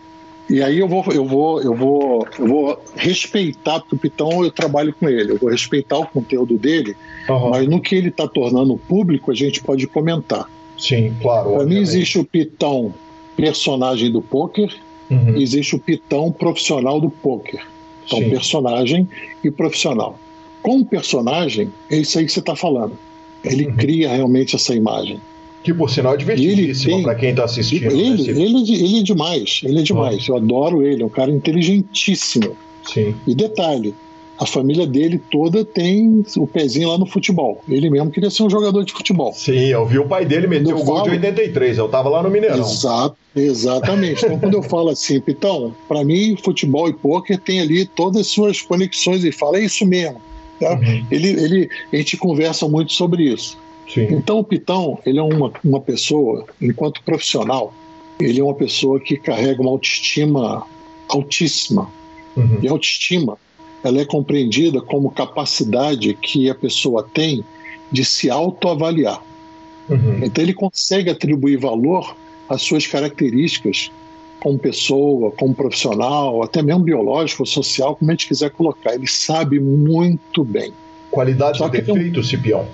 Speaker 6: E aí eu vou, eu vou, eu vou, eu vou respeitar, porque o Pitão eu trabalho com ele, eu vou respeitar o conteúdo dele, uhum. mas no que ele está tornando público, a gente pode comentar.
Speaker 1: Sim, claro.
Speaker 6: Para mim existe o Pitão personagem do poker, uhum. existe o Pitão profissional do poker. Então, Sim. personagem e profissional. Com o personagem, é isso aí que você está falando. Ele uhum. cria realmente essa imagem.
Speaker 1: Que por sinal é divertidíssimo para quem está assistindo.
Speaker 6: Ele, né? ele, ele, é demais, ele é demais. Eu adoro ele, é um cara inteligentíssimo.
Speaker 1: Sim.
Speaker 6: E detalhe, a família dele toda tem o pezinho lá no futebol. Ele mesmo queria ser um jogador de futebol.
Speaker 1: Sim, eu vi o pai dele meter o gol falo... de 83, eu estava lá no Mineirão.
Speaker 6: Exato, exatamente. Então, quando eu falo assim, Pitão, para mim, futebol e pôquer tem ali todas as suas conexões e fala, é isso mesmo. Tá? Uhum. Ele, ele, a gente conversa muito sobre isso.
Speaker 1: Sim.
Speaker 6: Então, o Pitão, ele é uma, uma pessoa, enquanto profissional, ele é uma pessoa que carrega uma autoestima altíssima. Uhum. E autoestima ela é compreendida como capacidade que a pessoa tem de se autoavaliar. Uhum. Então ele consegue atribuir valor às suas características como pessoa, como profissional, até mesmo biológico, social, como a gente quiser colocar. Ele sabe muito bem.
Speaker 1: Qualidades e defeitos, um... Cipião?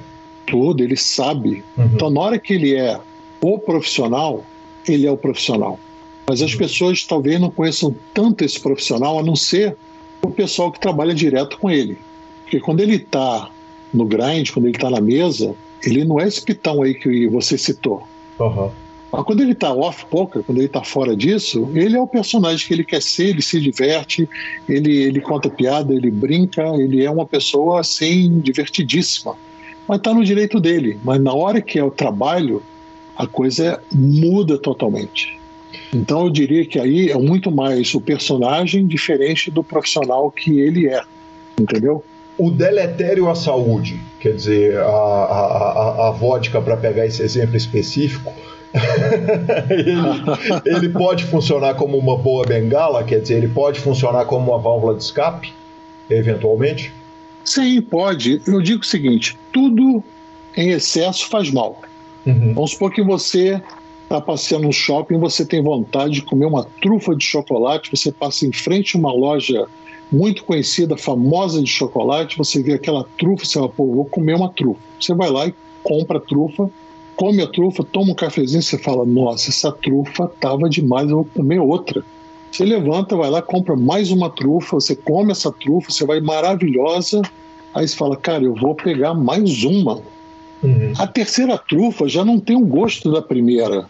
Speaker 6: Tudo, ele sabe. Uhum. Então, na hora que ele é o profissional, ele é o profissional. Mas as uhum. pessoas talvez não conheçam tanto esse profissional, a não ser o pessoal que trabalha direto com ele. Porque quando ele está no grind, quando ele está na mesa, ele não é esse pitão aí que você citou.
Speaker 1: Uhum.
Speaker 6: Mas quando ele está off poker, quando ele está fora disso, ele é o personagem que ele quer ser, ele se diverte, ele, ele conta piada, ele brinca, ele é uma pessoa assim, divertidíssima. Mas está no direito dele. Mas na hora que é o trabalho, a coisa muda totalmente. Então eu diria que aí é muito mais o personagem diferente do profissional que ele é, entendeu?
Speaker 1: O deletério à saúde, quer dizer, a, a, a, vodka, para pegar esse exemplo específico, ele, ele pode funcionar como uma boa bengala, quer dizer, ele pode funcionar como uma válvula de escape, eventualmente?
Speaker 6: Sim, pode. Eu digo o seguinte: tudo em excesso faz mal. Uhum. Vamos supor que você está passeando no shopping, você tem vontade de comer uma trufa de chocolate, você passa em frente a uma loja muito conhecida, famosa de chocolate, você vê aquela trufa, você fala, pô, vou comer uma trufa. Você vai lá e compra a trufa, come a trufa, toma um cafezinho, você fala, nossa, essa trufa tava demais, eu vou comer outra. Você levanta, vai lá, compra mais uma trufa, você come essa trufa, você vai maravilhosa, aí você fala, cara, eu vou pegar mais uma. Uhum. A terceira trufa já não tem o gosto da primeira.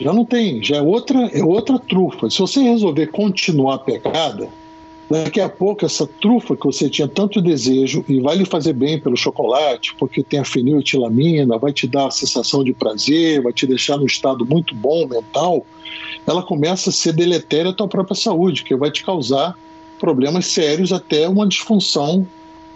Speaker 6: Já não tem, já é outra, é outra trufa. Se você resolver continuar a pegada, daqui a pouco essa trufa que você tinha tanto desejo e vai lhe fazer bem pelo chocolate, porque tem a feniletilamina, vai te dar a sensação de prazer, vai te deixar num estado muito bom mental, ela começa a ser deletéria à tua própria saúde, que vai te causar problemas sérios até uma disfunção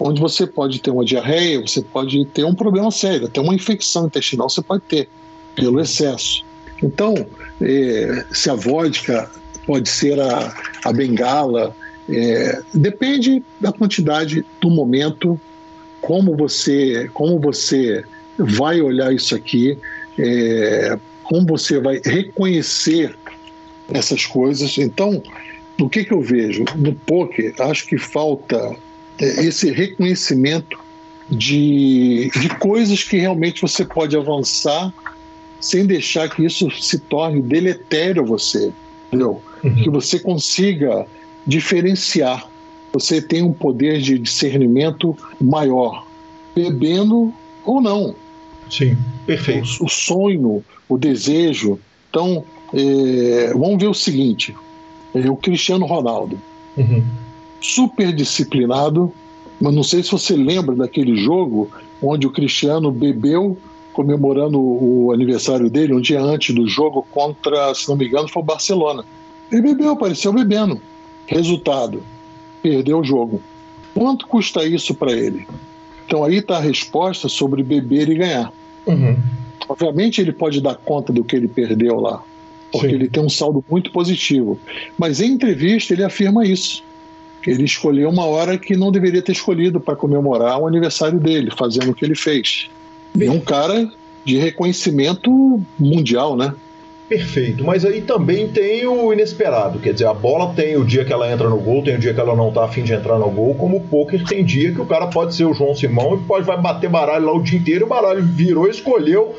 Speaker 6: onde você pode ter uma diarreia, você pode ter um problema sério, até uma infecção intestinal você pode ter pelo excesso. Então, é, se a vodka pode ser a, a bengala, é, depende da quantidade do momento, como você, como você vai olhar isso aqui, é, como você vai reconhecer essas coisas. Então, o que, que eu vejo? No poker, acho que falta é, esse reconhecimento de, de coisas que realmente você pode avançar sem deixar que isso se torne deletério a você, entendeu? Uhum. Que você consiga diferenciar. Você tem um poder de discernimento maior, bebendo ou não.
Speaker 1: Sim, perfeito.
Speaker 6: O, o sonho, o desejo. Então, é, vamos ver o seguinte: é, o Cristiano Ronaldo, uhum. super disciplinado, mas não sei se você lembra daquele jogo onde o Cristiano bebeu comemorando o aniversário dele um dia antes do jogo contra, se não me engano, foi o Barcelona. Ele bebeu, apareceu bebendo. Resultado: perdeu o jogo. Quanto custa isso para ele? Então aí está a resposta sobre beber e ganhar. Uhum. Obviamente ele pode dar conta do que ele perdeu lá, porque Sim. ele tem um saldo muito positivo. Mas em entrevista ele afirma isso. Ele escolheu uma hora que não deveria ter escolhido para comemorar o aniversário dele, fazendo o que ele fez. É um cara de reconhecimento mundial, né?
Speaker 1: Perfeito, mas aí também tem o inesperado, quer dizer, a bola tem o dia que ela entra no gol, tem o dia que ela não tá afim de entrar no gol, como o poker tem dia que o cara pode ser o João Simão e pode vai bater baralho lá o dia inteiro, o baralho virou, escolheu,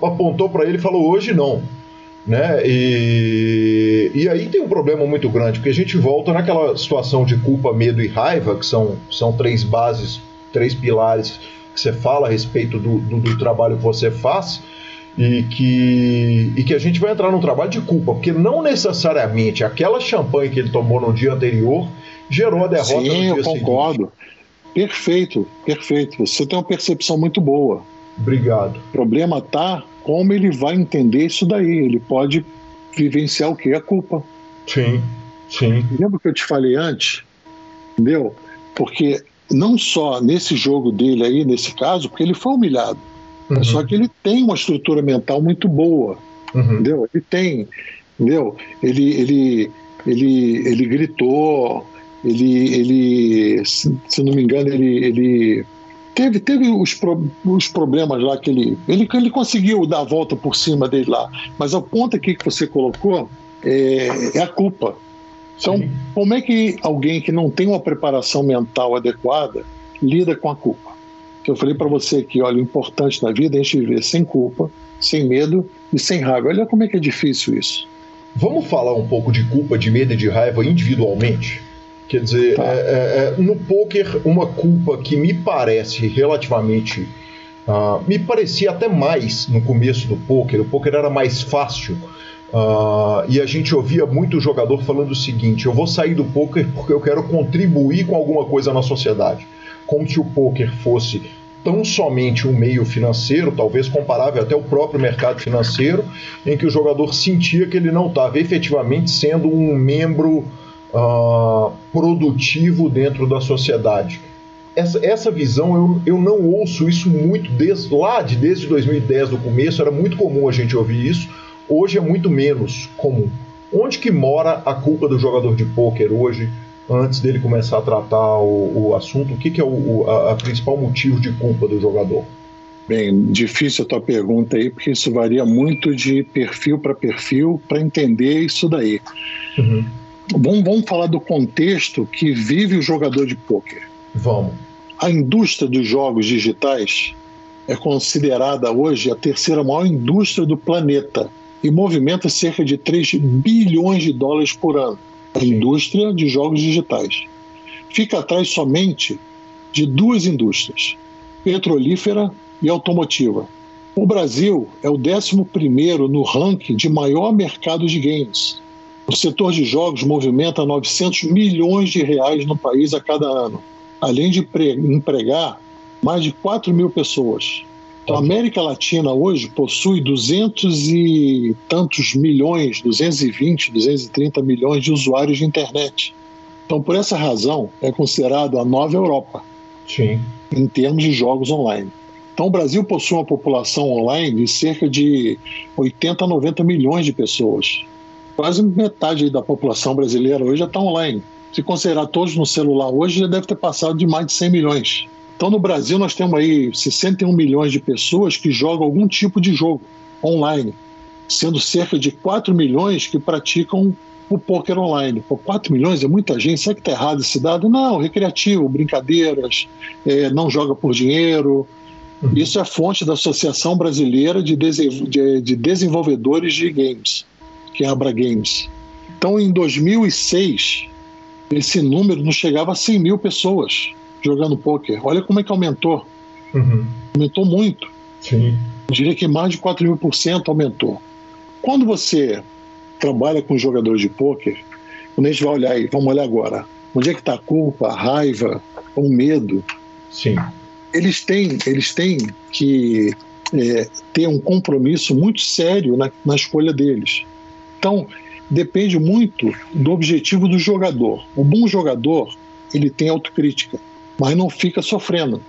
Speaker 1: apontou para ele e falou hoje não, né? E, e aí tem um problema muito grande, porque a gente volta naquela situação de culpa, medo e raiva, que são, são três bases três pilares que você fala a respeito do, do, do trabalho que você faz e que, e que a gente vai entrar num trabalho de culpa, porque não necessariamente aquela champanhe que ele tomou no dia anterior gerou a derrota
Speaker 6: Sim,
Speaker 1: no dia
Speaker 6: eu concordo.
Speaker 1: seguinte.
Speaker 6: Perfeito, perfeito. Você tem uma percepção muito boa.
Speaker 1: Obrigado.
Speaker 6: O problema tá como ele vai entender isso daí. Ele pode vivenciar o que? A culpa.
Speaker 1: Sim, sim.
Speaker 6: Lembra que eu te falei antes? Entendeu? Porque não só nesse jogo dele aí, nesse caso, porque ele foi humilhado.
Speaker 1: Uhum.
Speaker 6: Só que ele tem uma estrutura mental muito boa.
Speaker 1: Uhum.
Speaker 6: Entendeu? Ele tem. Entendeu? Ele, ele, ele, ele gritou, ele, ele se, se não me engano, ele, ele teve, teve os, pro, os problemas lá que ele, ele. Ele conseguiu dar a volta por cima dele lá. Mas o ponto aqui que você colocou é, é a culpa. Então,
Speaker 1: Sim.
Speaker 6: como é que alguém que não tem uma preparação mental adequada lida com a culpa? Que eu falei para você aqui, olha, o importante na vida é a gente viver sem culpa, sem medo e sem raiva. Olha como é que é difícil isso.
Speaker 1: Vamos falar um pouco de culpa, de medo e de raiva individualmente? Quer dizer,
Speaker 6: Tá.
Speaker 1: é, é, é, no poker, uma culpa que me parece relativamente. ah, me parecia até mais no começo do poker. O poker era mais fácil. ah, e a gente ouvia muito jogador falando o seguinte: eu vou sair do poker porque eu quero contribuir com alguma coisa na sociedade. Como se o poker fosse tão somente um meio financeiro, talvez comparável até o próprio mercado financeiro, em que o jogador sentia que ele não estava efetivamente sendo um membro ah, produtivo dentro da sociedade. Essa, essa visão eu, eu não ouço isso muito desde lá de desde 2010 no começo era muito comum a gente ouvir isso hoje é muito menos comum onde que mora a culpa do jogador de pôquer hoje antes dele começar a tratar o, o assunto o que, que é o, o a, a principal motivo de culpa do jogador
Speaker 6: Bem, difícil a tua pergunta aí, porque isso varia muito de perfil para perfil para entender isso daí.
Speaker 1: Uhum.
Speaker 6: Vamos, vamos falar do contexto que vive o jogador de pôquer.
Speaker 1: vamos
Speaker 6: A indústria dos jogos digitais é considerada hoje a terceira maior indústria do planeta e movimenta cerca de 3 bilhões de dólares por ano. A indústria de jogos digitais. Fica atrás somente de duas indústrias, petrolífera e automotiva. O Brasil é o 11 no ranking de maior mercado de games. O setor de jogos movimenta 900 milhões de reais no país a cada ano, além de pre- empregar mais de 4 mil pessoas. Então, a América Latina hoje possui 200 e tantos milhões, 220, 230 milhões de usuários de internet. Então, por essa razão, é considerado a nova Europa
Speaker 1: sim
Speaker 6: em termos de jogos online. Então, o Brasil possui uma população online de cerca de 80 a 90 milhões de pessoas. Quase metade da população brasileira hoje já está online. Se considerar todos no celular hoje, já deve ter passado de mais de 100 milhões. Então, no Brasil, nós temos aí 61 milhões de pessoas que jogam algum tipo de jogo online, sendo cerca de 4 milhões que praticam o poker online. Pô, 4 milhões é muita gente, será que está errado esse dado? Não, recreativo, brincadeiras, é, não joga por dinheiro.
Speaker 1: Uhum.
Speaker 6: Isso é fonte da Associação Brasileira de, Desen- de- de Desenvolvedores de Games, que é a Abra Games. Então, em 2006, esse número não chegava a 100 mil pessoas jogando poker. Olha como é que aumentou.
Speaker 1: Uhum.
Speaker 6: Aumentou muito.
Speaker 1: sim
Speaker 6: Eu diria que mais de 4 mil por cento aumentou. Quando você trabalha com jogadores de pôquer, quando a gente vai olhar aí, vamos olhar agora, onde é que está a culpa, a raiva, o medo?
Speaker 1: sim
Speaker 6: Eles têm, eles têm que é, ter um compromisso muito sério na, na escolha deles. Então, depende muito do objetivo do jogador. O bom jogador, ele tem autocrítica, mas não fica sofrendo.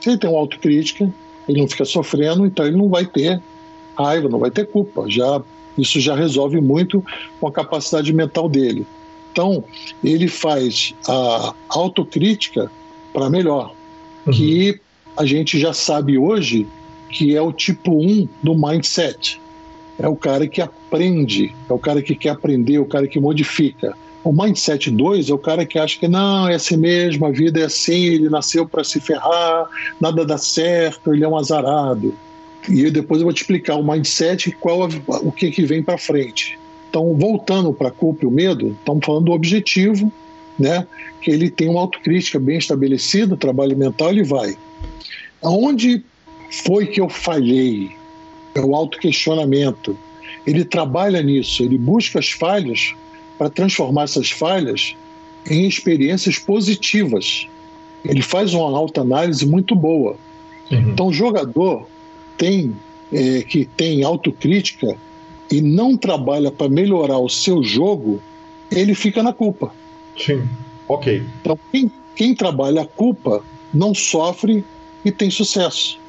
Speaker 6: Se ele tem uma autocrítica, ele não fica sofrendo, então ele não vai ter raiva, não vai ter culpa. Já isso já resolve muito com a capacidade mental dele. Então, ele faz a autocrítica para melhor,
Speaker 1: Uhum.
Speaker 6: que a gente já sabe hoje que é o tipo 1 do mindset. É o cara que aprende, é o cara que quer aprender, é o cara que modifica. O mindset 2 é o cara que acha que não, é assim mesmo, a vida é assim, ele nasceu para se ferrar, nada dá certo, ele é um azarado. E depois eu vou te explicar o mindset e qual o que, que vem para frente. Então, voltando para a culpa e o medo, estamos falando do objetivo né? Que ele tem uma autocrítica bem estabelecida, trabalho mental, ele vai. Aonde foi que eu falhei? É o autoquestionamento. Ele trabalha nisso, ele busca as falhas para transformar essas falhas em experiências positivas. Ele faz uma autoanálise muito boa. Uhum. Então, o jogador tem é, que tem autocrítica e não trabalha para melhorar o seu jogo, ele fica na culpa.
Speaker 1: Sim, ok.
Speaker 6: Então, quem, quem trabalha a culpa não sofre e tem sucesso.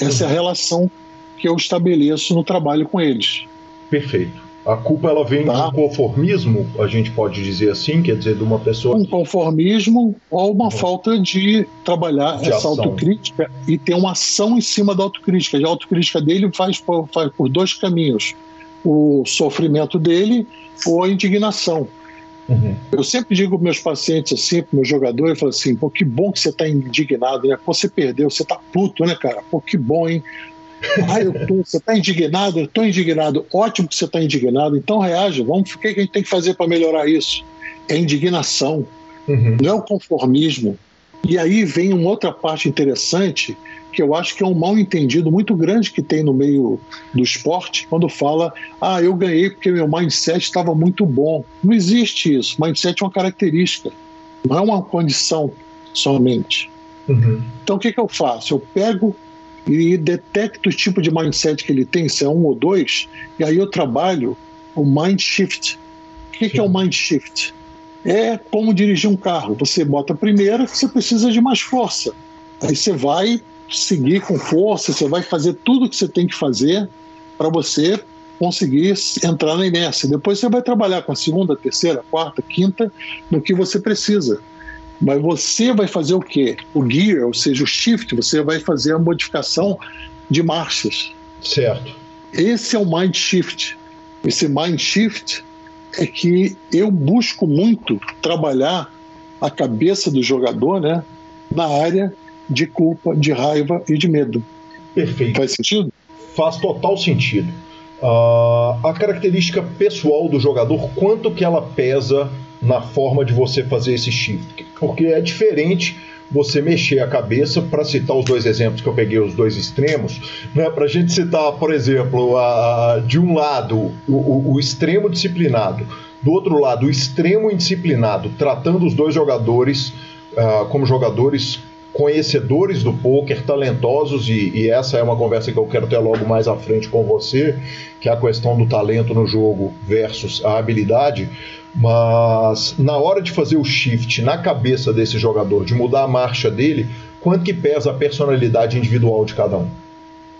Speaker 6: Essa uhum. é a uhum. relação que eu estabeleço no trabalho com eles.
Speaker 1: Perfeito. A culpa ela vem tá. do conformismo, a gente pode dizer assim, quer dizer, de uma pessoa.
Speaker 6: Um conformismo ou uma uhum. falta de trabalhar de essa ação. autocrítica e ter uma ação em cima da autocrítica. A autocrítica dele faz por, faz por dois caminhos: o sofrimento dele ou a indignação. Uhum. Eu sempre digo para meus pacientes assim, para meus jogadores, eu falo assim, pô, que bom que você está indignado, né? Pô, você perdeu, você está puto, né, cara? Pô, que bom, hein? Ah, eu tô, você está indignado? Eu estou indignado. Ótimo que você está indignado. Então reage. Vamos, o que a gente tem que fazer para melhorar isso? É indignação. Uhum. Não é o conformismo. E aí vem uma outra parte interessante que eu acho que é um mal entendido muito grande que tem no meio do esporte quando fala, ah, eu ganhei porque meu mindset estava muito bom. Não existe isso. Mindset é uma característica, não é uma condição somente. Uhum. Então o que, que eu faço? Eu pego e detecto o tipo de mindset que ele tem, se é um ou dois, e aí eu trabalho o mind shift. O que, que é o mind shift? É como dirigir um carro. Você bota a primeira, você precisa de mais força. Aí você vai seguir com força, você vai fazer tudo que você tem que fazer para você conseguir entrar na inércia. Depois você vai trabalhar com a segunda, terceira, quarta, quinta, no que você precisa. Mas você vai fazer o quê? O gear, ou seja, o shift, você vai fazer a modificação de marchas.
Speaker 1: Certo.
Speaker 6: Esse é o mind shift. Esse mind shift é que eu busco muito trabalhar a cabeça do jogador, né, na área de culpa, de raiva e de medo.
Speaker 1: Perfeito.
Speaker 6: Faz sentido?
Speaker 1: Faz total sentido. Uh, a característica pessoal do jogador, quanto que ela pesa na forma de você fazer esse shift? Porque é diferente você mexer a cabeça, para citar os dois exemplos que eu peguei, os dois extremos, né, para a gente citar, por exemplo, a, de um lado o, o, o, extremo disciplinado, do outro lado o extremo indisciplinado, tratando os dois jogadores uh, como jogadores conhecedores do poker, talentosos, e, e, essa é uma conversa que eu quero ter logo mais à frente com você, que é a questão do talento no jogo versus a habilidade. Mas na hora de fazer o shift na cabeça desse jogador, de mudar a marcha dele, quanto que pesa a personalidade individual de cada um?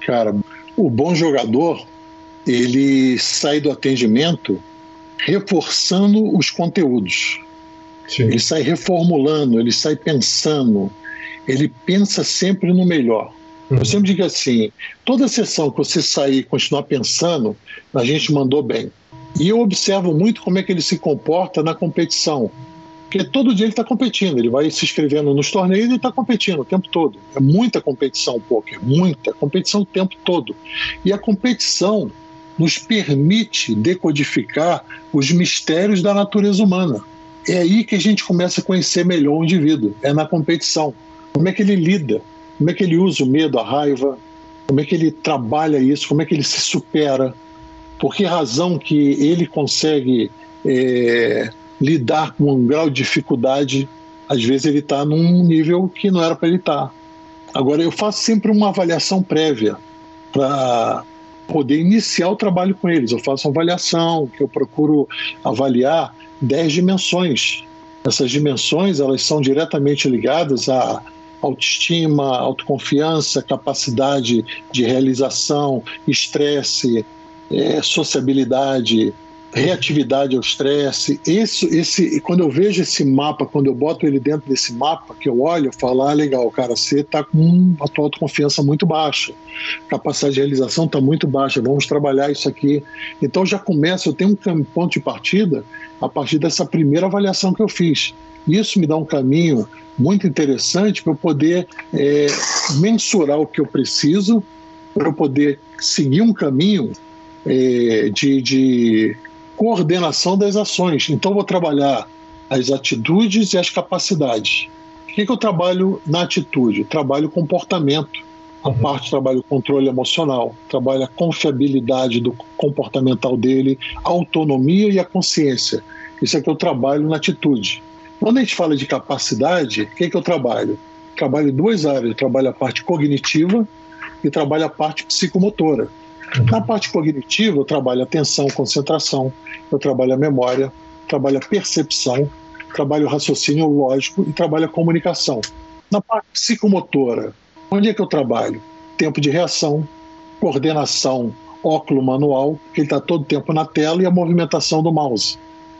Speaker 6: Cara, o bom jogador, ele sai do atendimento reforçando os conteúdos. Sim. Ele sai reformulando, ele sai pensando, ele pensa sempre no melhor. Uhum. Eu sempre digo assim: toda sessão que você sair e continuar pensando, a gente mandou bem. E eu observo muito como é que ele se comporta na competição. Porque todo dia ele está competindo, ele vai se inscrevendo nos torneios e está competindo o tempo todo. É muita competição o poker, muita competição o tempo todo. E a competição nos permite decodificar os mistérios da natureza humana. É aí que a gente começa a conhecer melhor o indivíduo, é na competição. Como é que ele lida? Como é que ele usa o medo, a raiva? Como é que ele trabalha isso? Como é que ele se supera? Por que razão que ele consegue é, lidar com um grau de dificuldade? Às vezes ele está num nível que não era para ele estar. Tá. Agora, eu faço sempre uma avaliação prévia para poder iniciar o trabalho com eles. Eu faço uma avaliação, que eu procuro avaliar 10 dimensões. Essas dimensões elas são diretamente ligadas a autoestima, autoconfiança, capacidade de realização, estresse, é, sociabilidade, reatividade ao estresse. Esse, esse, quando eu vejo esse mapa, quando eu boto ele dentro desse mapa, que eu olho, eu falo, ah, legal, cara, você está com uma tua autoconfiança muito baixa, capacidade de realização está muito baixa, vamos trabalhar isso aqui. Então já começa, eu tenho um ponto de partida a partir dessa primeira avaliação que eu fiz. Isso me dá um caminho muito interessante para eu poder é, mensurar o que eu preciso, para eu poder seguir um caminho é, de, de, coordenação das ações. Então, vou trabalhar as atitudes e as capacidades. O que, que eu trabalho na atitude? Eu trabalho comportamento. A uhum. parte trabalho controle emocional, trabalho a confiabilidade do comportamental dele, a autonomia e a consciência. Isso é que eu trabalho na atitude. Quando a gente fala de capacidade, o que, que eu trabalho? trabalho em duas áreas. Eu trabalho a parte cognitiva e trabalho a parte psicomotora. Na parte cognitiva, eu trabalho atenção, concentração, eu trabalho a memória, trabalho a percepção, trabalho o raciocínio lógico e trabalho a comunicação. Na parte psicomotora, onde é que eu trabalho? Tempo de reação, coordenação óculo manual, que ele está todo o tempo na tela, e a movimentação do mouse.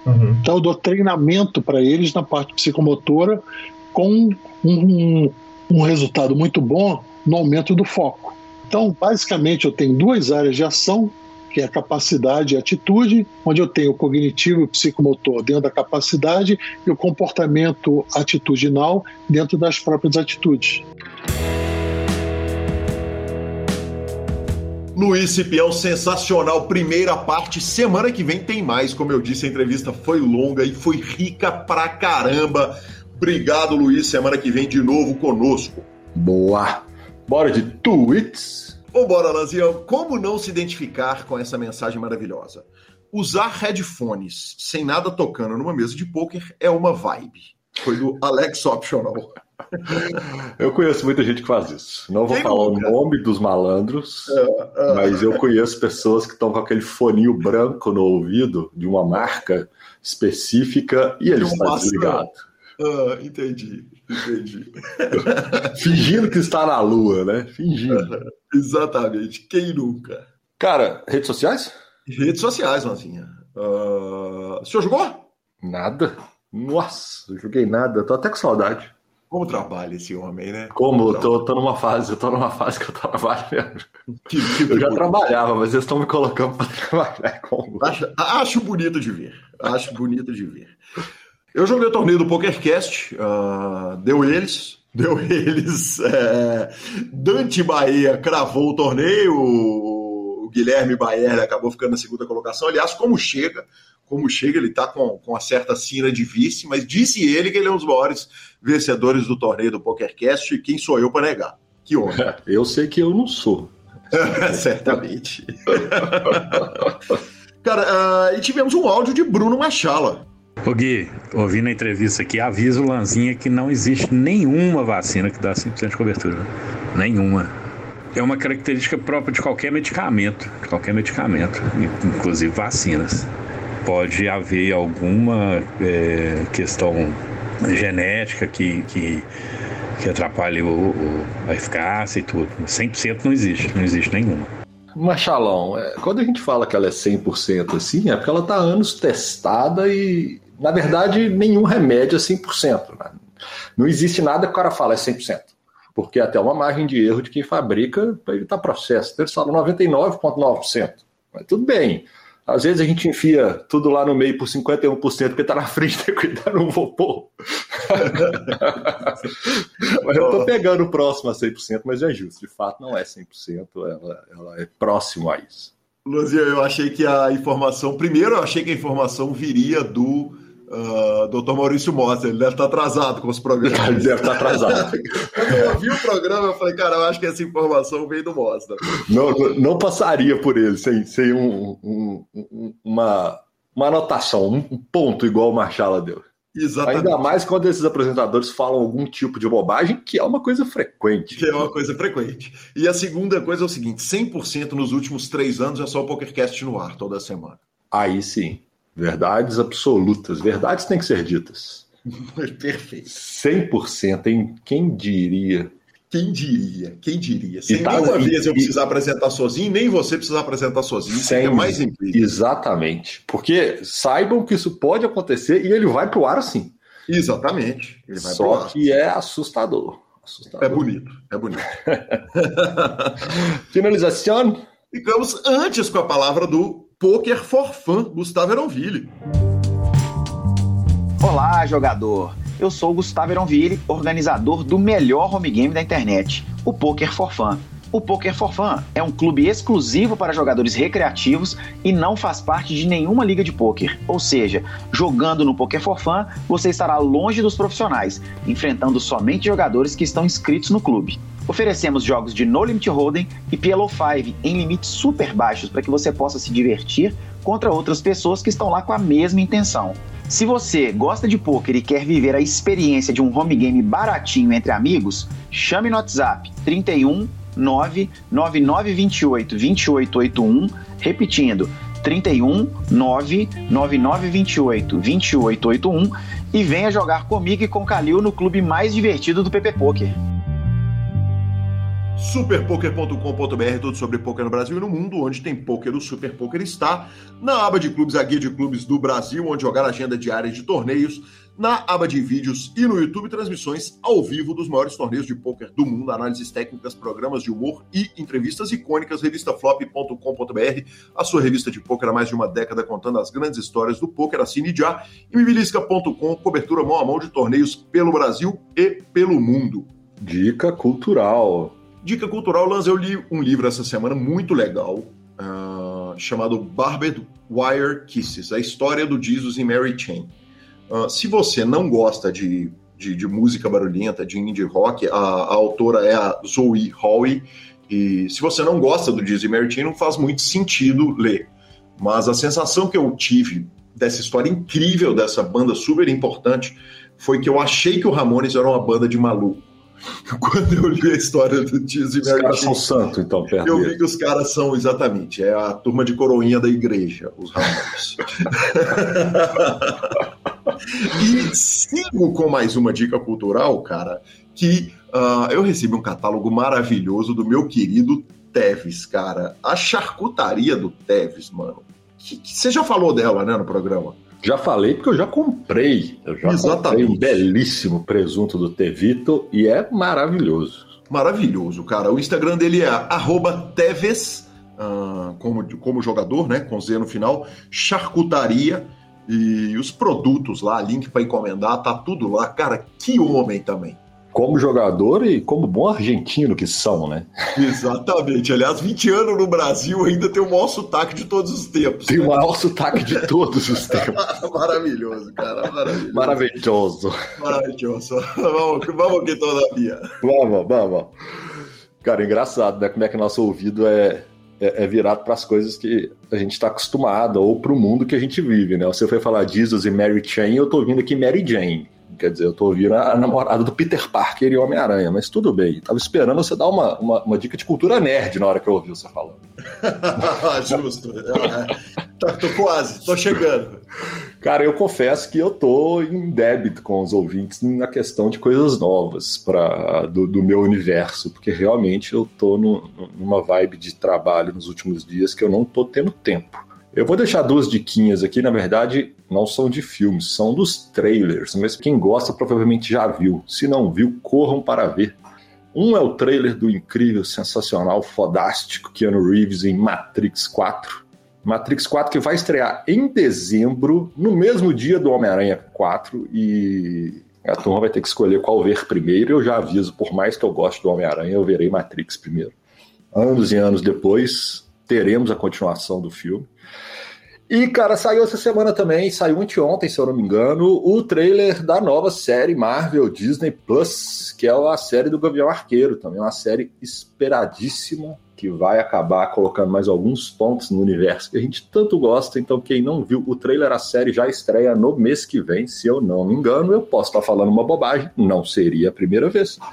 Speaker 6: Uhum. Então, eu dou treinamento para eles na parte psicomotora com um, um resultado muito bom no aumento do foco. Então, basicamente, eu tenho duas áreas de ação, que é a capacidade e atitude, onde eu tenho o cognitivo e o psicomotor dentro da capacidade e o comportamento atitudinal dentro das próprias atitudes.
Speaker 1: Luiz Cipião, sensacional. Primeira parte. Semana que vem tem mais. Como eu disse, a entrevista foi longa e foi rica pra caramba. Obrigado, Luiz. Semana que vem de novo conosco.
Speaker 2: Boa. Bora de tweets.
Speaker 1: Vambora, Lanzinha. Como não se identificar com essa mensagem maravilhosa? Usar headphones sem nada tocando numa mesa de poker é uma vibe. Foi do Alex Optional.
Speaker 2: Eu conheço muita gente que faz isso. Não vou Quem falar nunca? o nome dos malandros, é, é, mas eu conheço pessoas que estão com aquele foninho branco no ouvido de uma marca específica e ele está desligado.
Speaker 1: Ah, entendi, entendi.
Speaker 2: Fingindo que está na lua, né? Fingindo.
Speaker 1: Exatamente. Quem nunca?
Speaker 2: Cara, redes sociais?
Speaker 1: Redes sociais, Lanzinha. Uh... O senhor jogou?
Speaker 2: Nada. Nossa, eu joguei nada. tô até com saudade.
Speaker 1: Como trabalha esse homem, né?
Speaker 2: Como? Eu tô, tô numa fase, eu tô numa fase que eu trabalho mesmo. Que, que eu já trabalhava, mas eles estão me colocando para trabalhar com.
Speaker 1: Acho, acho bonito de ver. Acho bonito de ver. Eu joguei o torneio do PokerCast, uh, deu eles, deu eles. É, Dante Bahia cravou o torneio, o Guilherme Baer acabou ficando na segunda colocação. Aliás, como chega, como chega, ele está com, com uma certa sina de vice, mas disse ele que ele é um dos maiores vencedores do torneio do PokerCast, e quem sou eu para negar? Que honra.
Speaker 2: Eu sei que eu não sou.
Speaker 1: Certamente. Cara, uh, e tivemos um áudio de Bruno Machala.
Speaker 7: Ô Gui, ouvindo a entrevista aqui, avisa o Lanzinha que não existe nenhuma vacina que dá 100% de cobertura. Nenhuma. É uma característica própria de qualquer medicamento, de qualquer medicamento, inclusive vacinas. Pode haver alguma é, questão genética que, que, que atrapalhe o, o, a eficácia e tudo. 100% não existe, não existe nenhuma.
Speaker 2: Machalão, é, quando a gente fala que ela é 100% assim, é porque ela está anos testada e na verdade, nenhum remédio é 100%. Né? Não existe nada que o cara fala é 100%. Porque até uma margem de erro de quem fabrica para evitar processo. Então, eles falam 99,9%. Mas tudo bem. Às vezes a gente enfia tudo lá no meio por 51%, porque está na frente, tem que cuidar, não vou pôr. mas eu estou pegando o próximo a 100%, mas é justo. De fato, não é 100%, ela, ela é próximo a isso.
Speaker 1: Luzia, eu achei que a informação. Primeiro, eu achei que a informação viria do Uh, doutor Maurício Mota, ele deve estar atrasado com os programas.
Speaker 2: Ele deve estar atrasado.
Speaker 1: Quando eu ouvi o programa, eu falei, cara, eu acho que essa informação veio do Mota.
Speaker 2: Não, não passaria por ele sem, sem um, um, uma, uma anotação, um ponto igual o Marchala deu. Exatamente. Ainda mais quando esses apresentadores falam algum tipo de bobagem, que é uma coisa frequente.
Speaker 1: Que é uma coisa frequente. E a segunda coisa é o seguinte: 100% nos últimos três anos é só o PokerCast no ar toda semana.
Speaker 2: Aí sim. Verdades absolutas. Verdades têm que ser ditas.
Speaker 1: Perfeito.
Speaker 2: 100%, hein? Quem diria?
Speaker 1: Quem diria? Quem diria? Sem tá, nenhuma e, vez eu precisar apresentar sozinho, nem você precisar apresentar sozinho. Sem, é mais incrível.
Speaker 2: Exatamente. Porque saibam que isso pode acontecer e ele vai pro ar assim.
Speaker 1: Exatamente.
Speaker 2: Ele vai Só que é assustador. assustador.
Speaker 1: É bonito. É bonito.
Speaker 2: Finalização.
Speaker 1: Ficamos antes com a palavra do Poker for Fun, Gustavo Eronville.
Speaker 8: Olá, jogador. Eu sou Gustavo Eronville, organizador do melhor home game da internet, o Poker for Fun. O Poker for Fun é um clube exclusivo para jogadores recreativos e não faz parte de nenhuma liga de poker. Ou seja, jogando no Poker for Fun, você estará longe dos profissionais, enfrentando somente jogadores que estão inscritos no clube. Oferecemos jogos de No Limit Hold'em e PLO 5 em limites super baixos para que você possa se divertir contra outras pessoas que estão lá com a mesma intenção. Se você gosta de poker e quer viver a experiência de um home game baratinho entre amigos, chame no WhatsApp 31 99928 2881, repetindo 31 99928 2881 e venha jogar comigo e com Calil no clube mais divertido do PP Poker
Speaker 1: superpoker.com.br, tudo sobre poker no Brasil e no mundo, onde tem poker, o Super Poker está. Na aba de clubes, a guia de clubes do Brasil, onde jogar agenda diária de torneios. Na aba de vídeos e no YouTube, transmissões ao vivo dos maiores torneios de poker do mundo, análises técnicas, programas de humor e entrevistas icônicas. Revistaflop.com.br, a sua revista de poker há mais de uma década contando as grandes histórias do poker. Assine já. E mibilisca.com, cobertura mão a mão de torneios pelo Brasil e pelo mundo.
Speaker 2: Dica cultural.
Speaker 1: Dica cultural, Lanz, eu li um livro essa semana muito legal, uh, chamado Barbed Wire Kisses, a história do Jesus e Mary Chain. Uh, se você não gosta de, de, de, música barulhenta, de indie rock, a, a autora é a Zoe Howe, e se você não gosta do Mary Chain, não faz muito sentido ler. Mas a sensação que eu tive dessa história incrível, dessa banda super importante, foi que eu achei que o Ramones era uma banda de maluco. Quando eu li a história do Dizzy
Speaker 2: Os caras são santos, então,
Speaker 1: perto Eu vi que os caras são, exatamente, é a turma de coroinha da igreja, os Ramones. e sigo com mais uma dica cultural, cara, que uh, eu recebi um catálogo maravilhoso do meu querido Teves, cara. A charcutaria do Teves, mano. Que, que, você já falou dela, né, no programa?
Speaker 2: Já falei porque eu já comprei. Eu já Exatamente. comprei um belíssimo presunto do Tevito e é maravilhoso.
Speaker 1: Maravilhoso, cara. O Instagram dele é Teves, uh, como, como jogador, né? Com Z no final, charcutaria. E os produtos lá, link para encomendar, tá tudo lá. Cara, que homem também
Speaker 2: como jogador e como bom argentino que são, né?
Speaker 1: Exatamente. Aliás, 20 anos no Brasil ainda tem o maior sotaque de todos os tempos.
Speaker 2: Tem né? o maior sotaque de todos os tempos.
Speaker 1: maravilhoso, cara. Maravilhoso.
Speaker 2: Maravilhoso.
Speaker 1: Maravilhoso. vamos, vamos aqui todavia.
Speaker 2: Vamos, vamos. Cara, engraçado, né? Como é que nosso ouvido é, é, é virado para as coisas que a gente está acostumado ou para o mundo que a gente vive, né? Você foi falar Jesus e Mary Chain, eu tô ouvindo aqui Mary Jane. Quer dizer, eu tô ouvindo a namorada do Peter Parker e Homem-Aranha, mas tudo bem. Tava esperando você dar uma, uma, uma, dica de cultura nerd na hora que eu ouvi você falando.
Speaker 1: Justo. Tá, tô quase, tô chegando.
Speaker 2: Cara, eu confesso que eu tô em débito com os ouvintes na questão de coisas novas para do, do, meu universo, porque realmente eu tô no, numa vibe de trabalho nos últimos dias que eu não tô tendo tempo. Eu vou deixar duas diquinhas aqui, na verdade, não são de filmes, são dos trailers, mas quem gosta provavelmente já viu. Se não viu, corram para ver. Um é o trailer do incrível, sensacional, fodástico Keanu Reeves em Matrix 4. Matrix 4 que vai estrear em dezembro, no mesmo dia do Homem-Aranha 4, e a turma vai ter que escolher qual ver primeiro. Eu já aviso, por mais que eu goste do Homem-Aranha, eu verei Matrix primeiro. Anos e anos depois, teremos a continuação do filme. E, cara, saiu essa semana também, saiu anteontem, se eu não me engano, o trailer da nova série Marvel Disney Plus, que é a série do Gavião Arqueiro, também uma série esperadíssima, que vai acabar colocando mais alguns pontos no universo que a gente tanto gosta. Então, quem não viu o trailer, a série já estreia no mês que vem, se eu não me engano. Eu posso estar falando uma bobagem, não seria a primeira vez.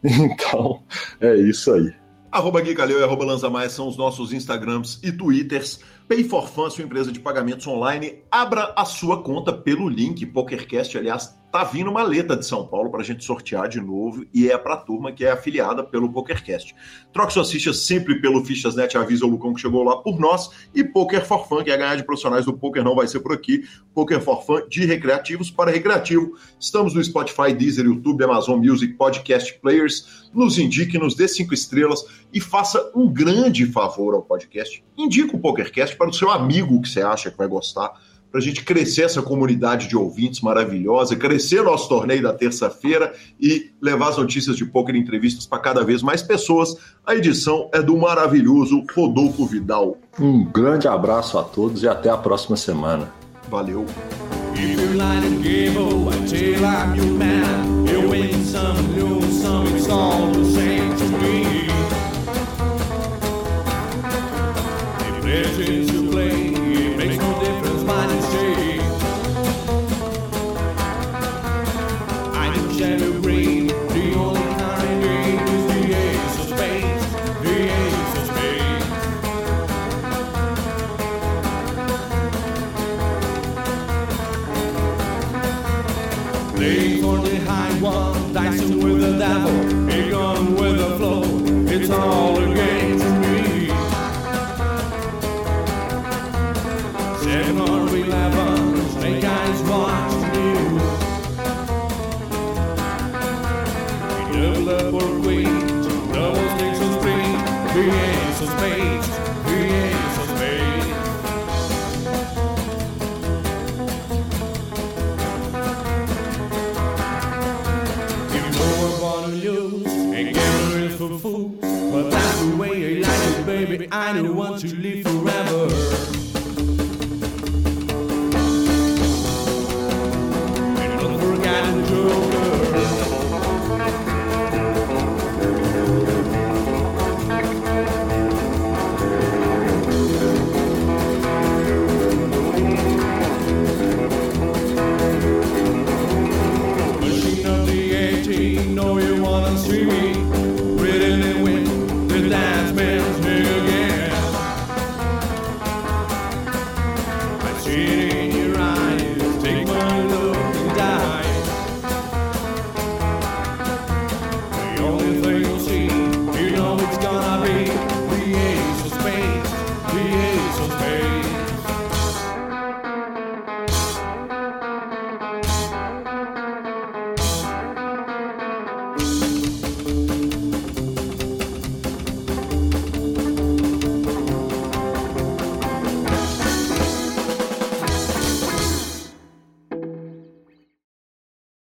Speaker 2: Então, é isso aí.
Speaker 1: Arroba Gui e arroba Lanza Maia são os nossos Instagrams e Twitters. Pay for Fun, sua empresa de pagamentos online, abra a sua conta pelo link PokerCast. Aliás, tá vindo uma letra de São Paulo para a gente sortear de novo e é para a turma que é afiliada pelo PokerCast. Troque suas fichas sempre pelo Fichasnet, avisa o Lucão que chegou lá por nós. E Poker for Fun, que é ganhar de profissionais do poker, não vai ser por aqui. Poker for Fun de recreativos para recreativo. Estamos no Spotify, Deezer, YouTube, Amazon Music, Podcast Players. Nos indique, nos dê cinco estrelas e faça um grande favor ao podcast. Indique o PokerCast para o seu amigo que você acha que vai gostar para a gente crescer essa comunidade de ouvintes maravilhosa, crescer nosso torneio da terça-feira e levar as notícias de poker e entrevistas para cada vez mais pessoas. A edição é do maravilhoso Rodolfo Vidal.
Speaker 2: Um grande abraço a todos e até a próxima semana.
Speaker 1: Valeu.
Speaker 9: Legends with the devil, a gun with a flow. It's all 9 who want to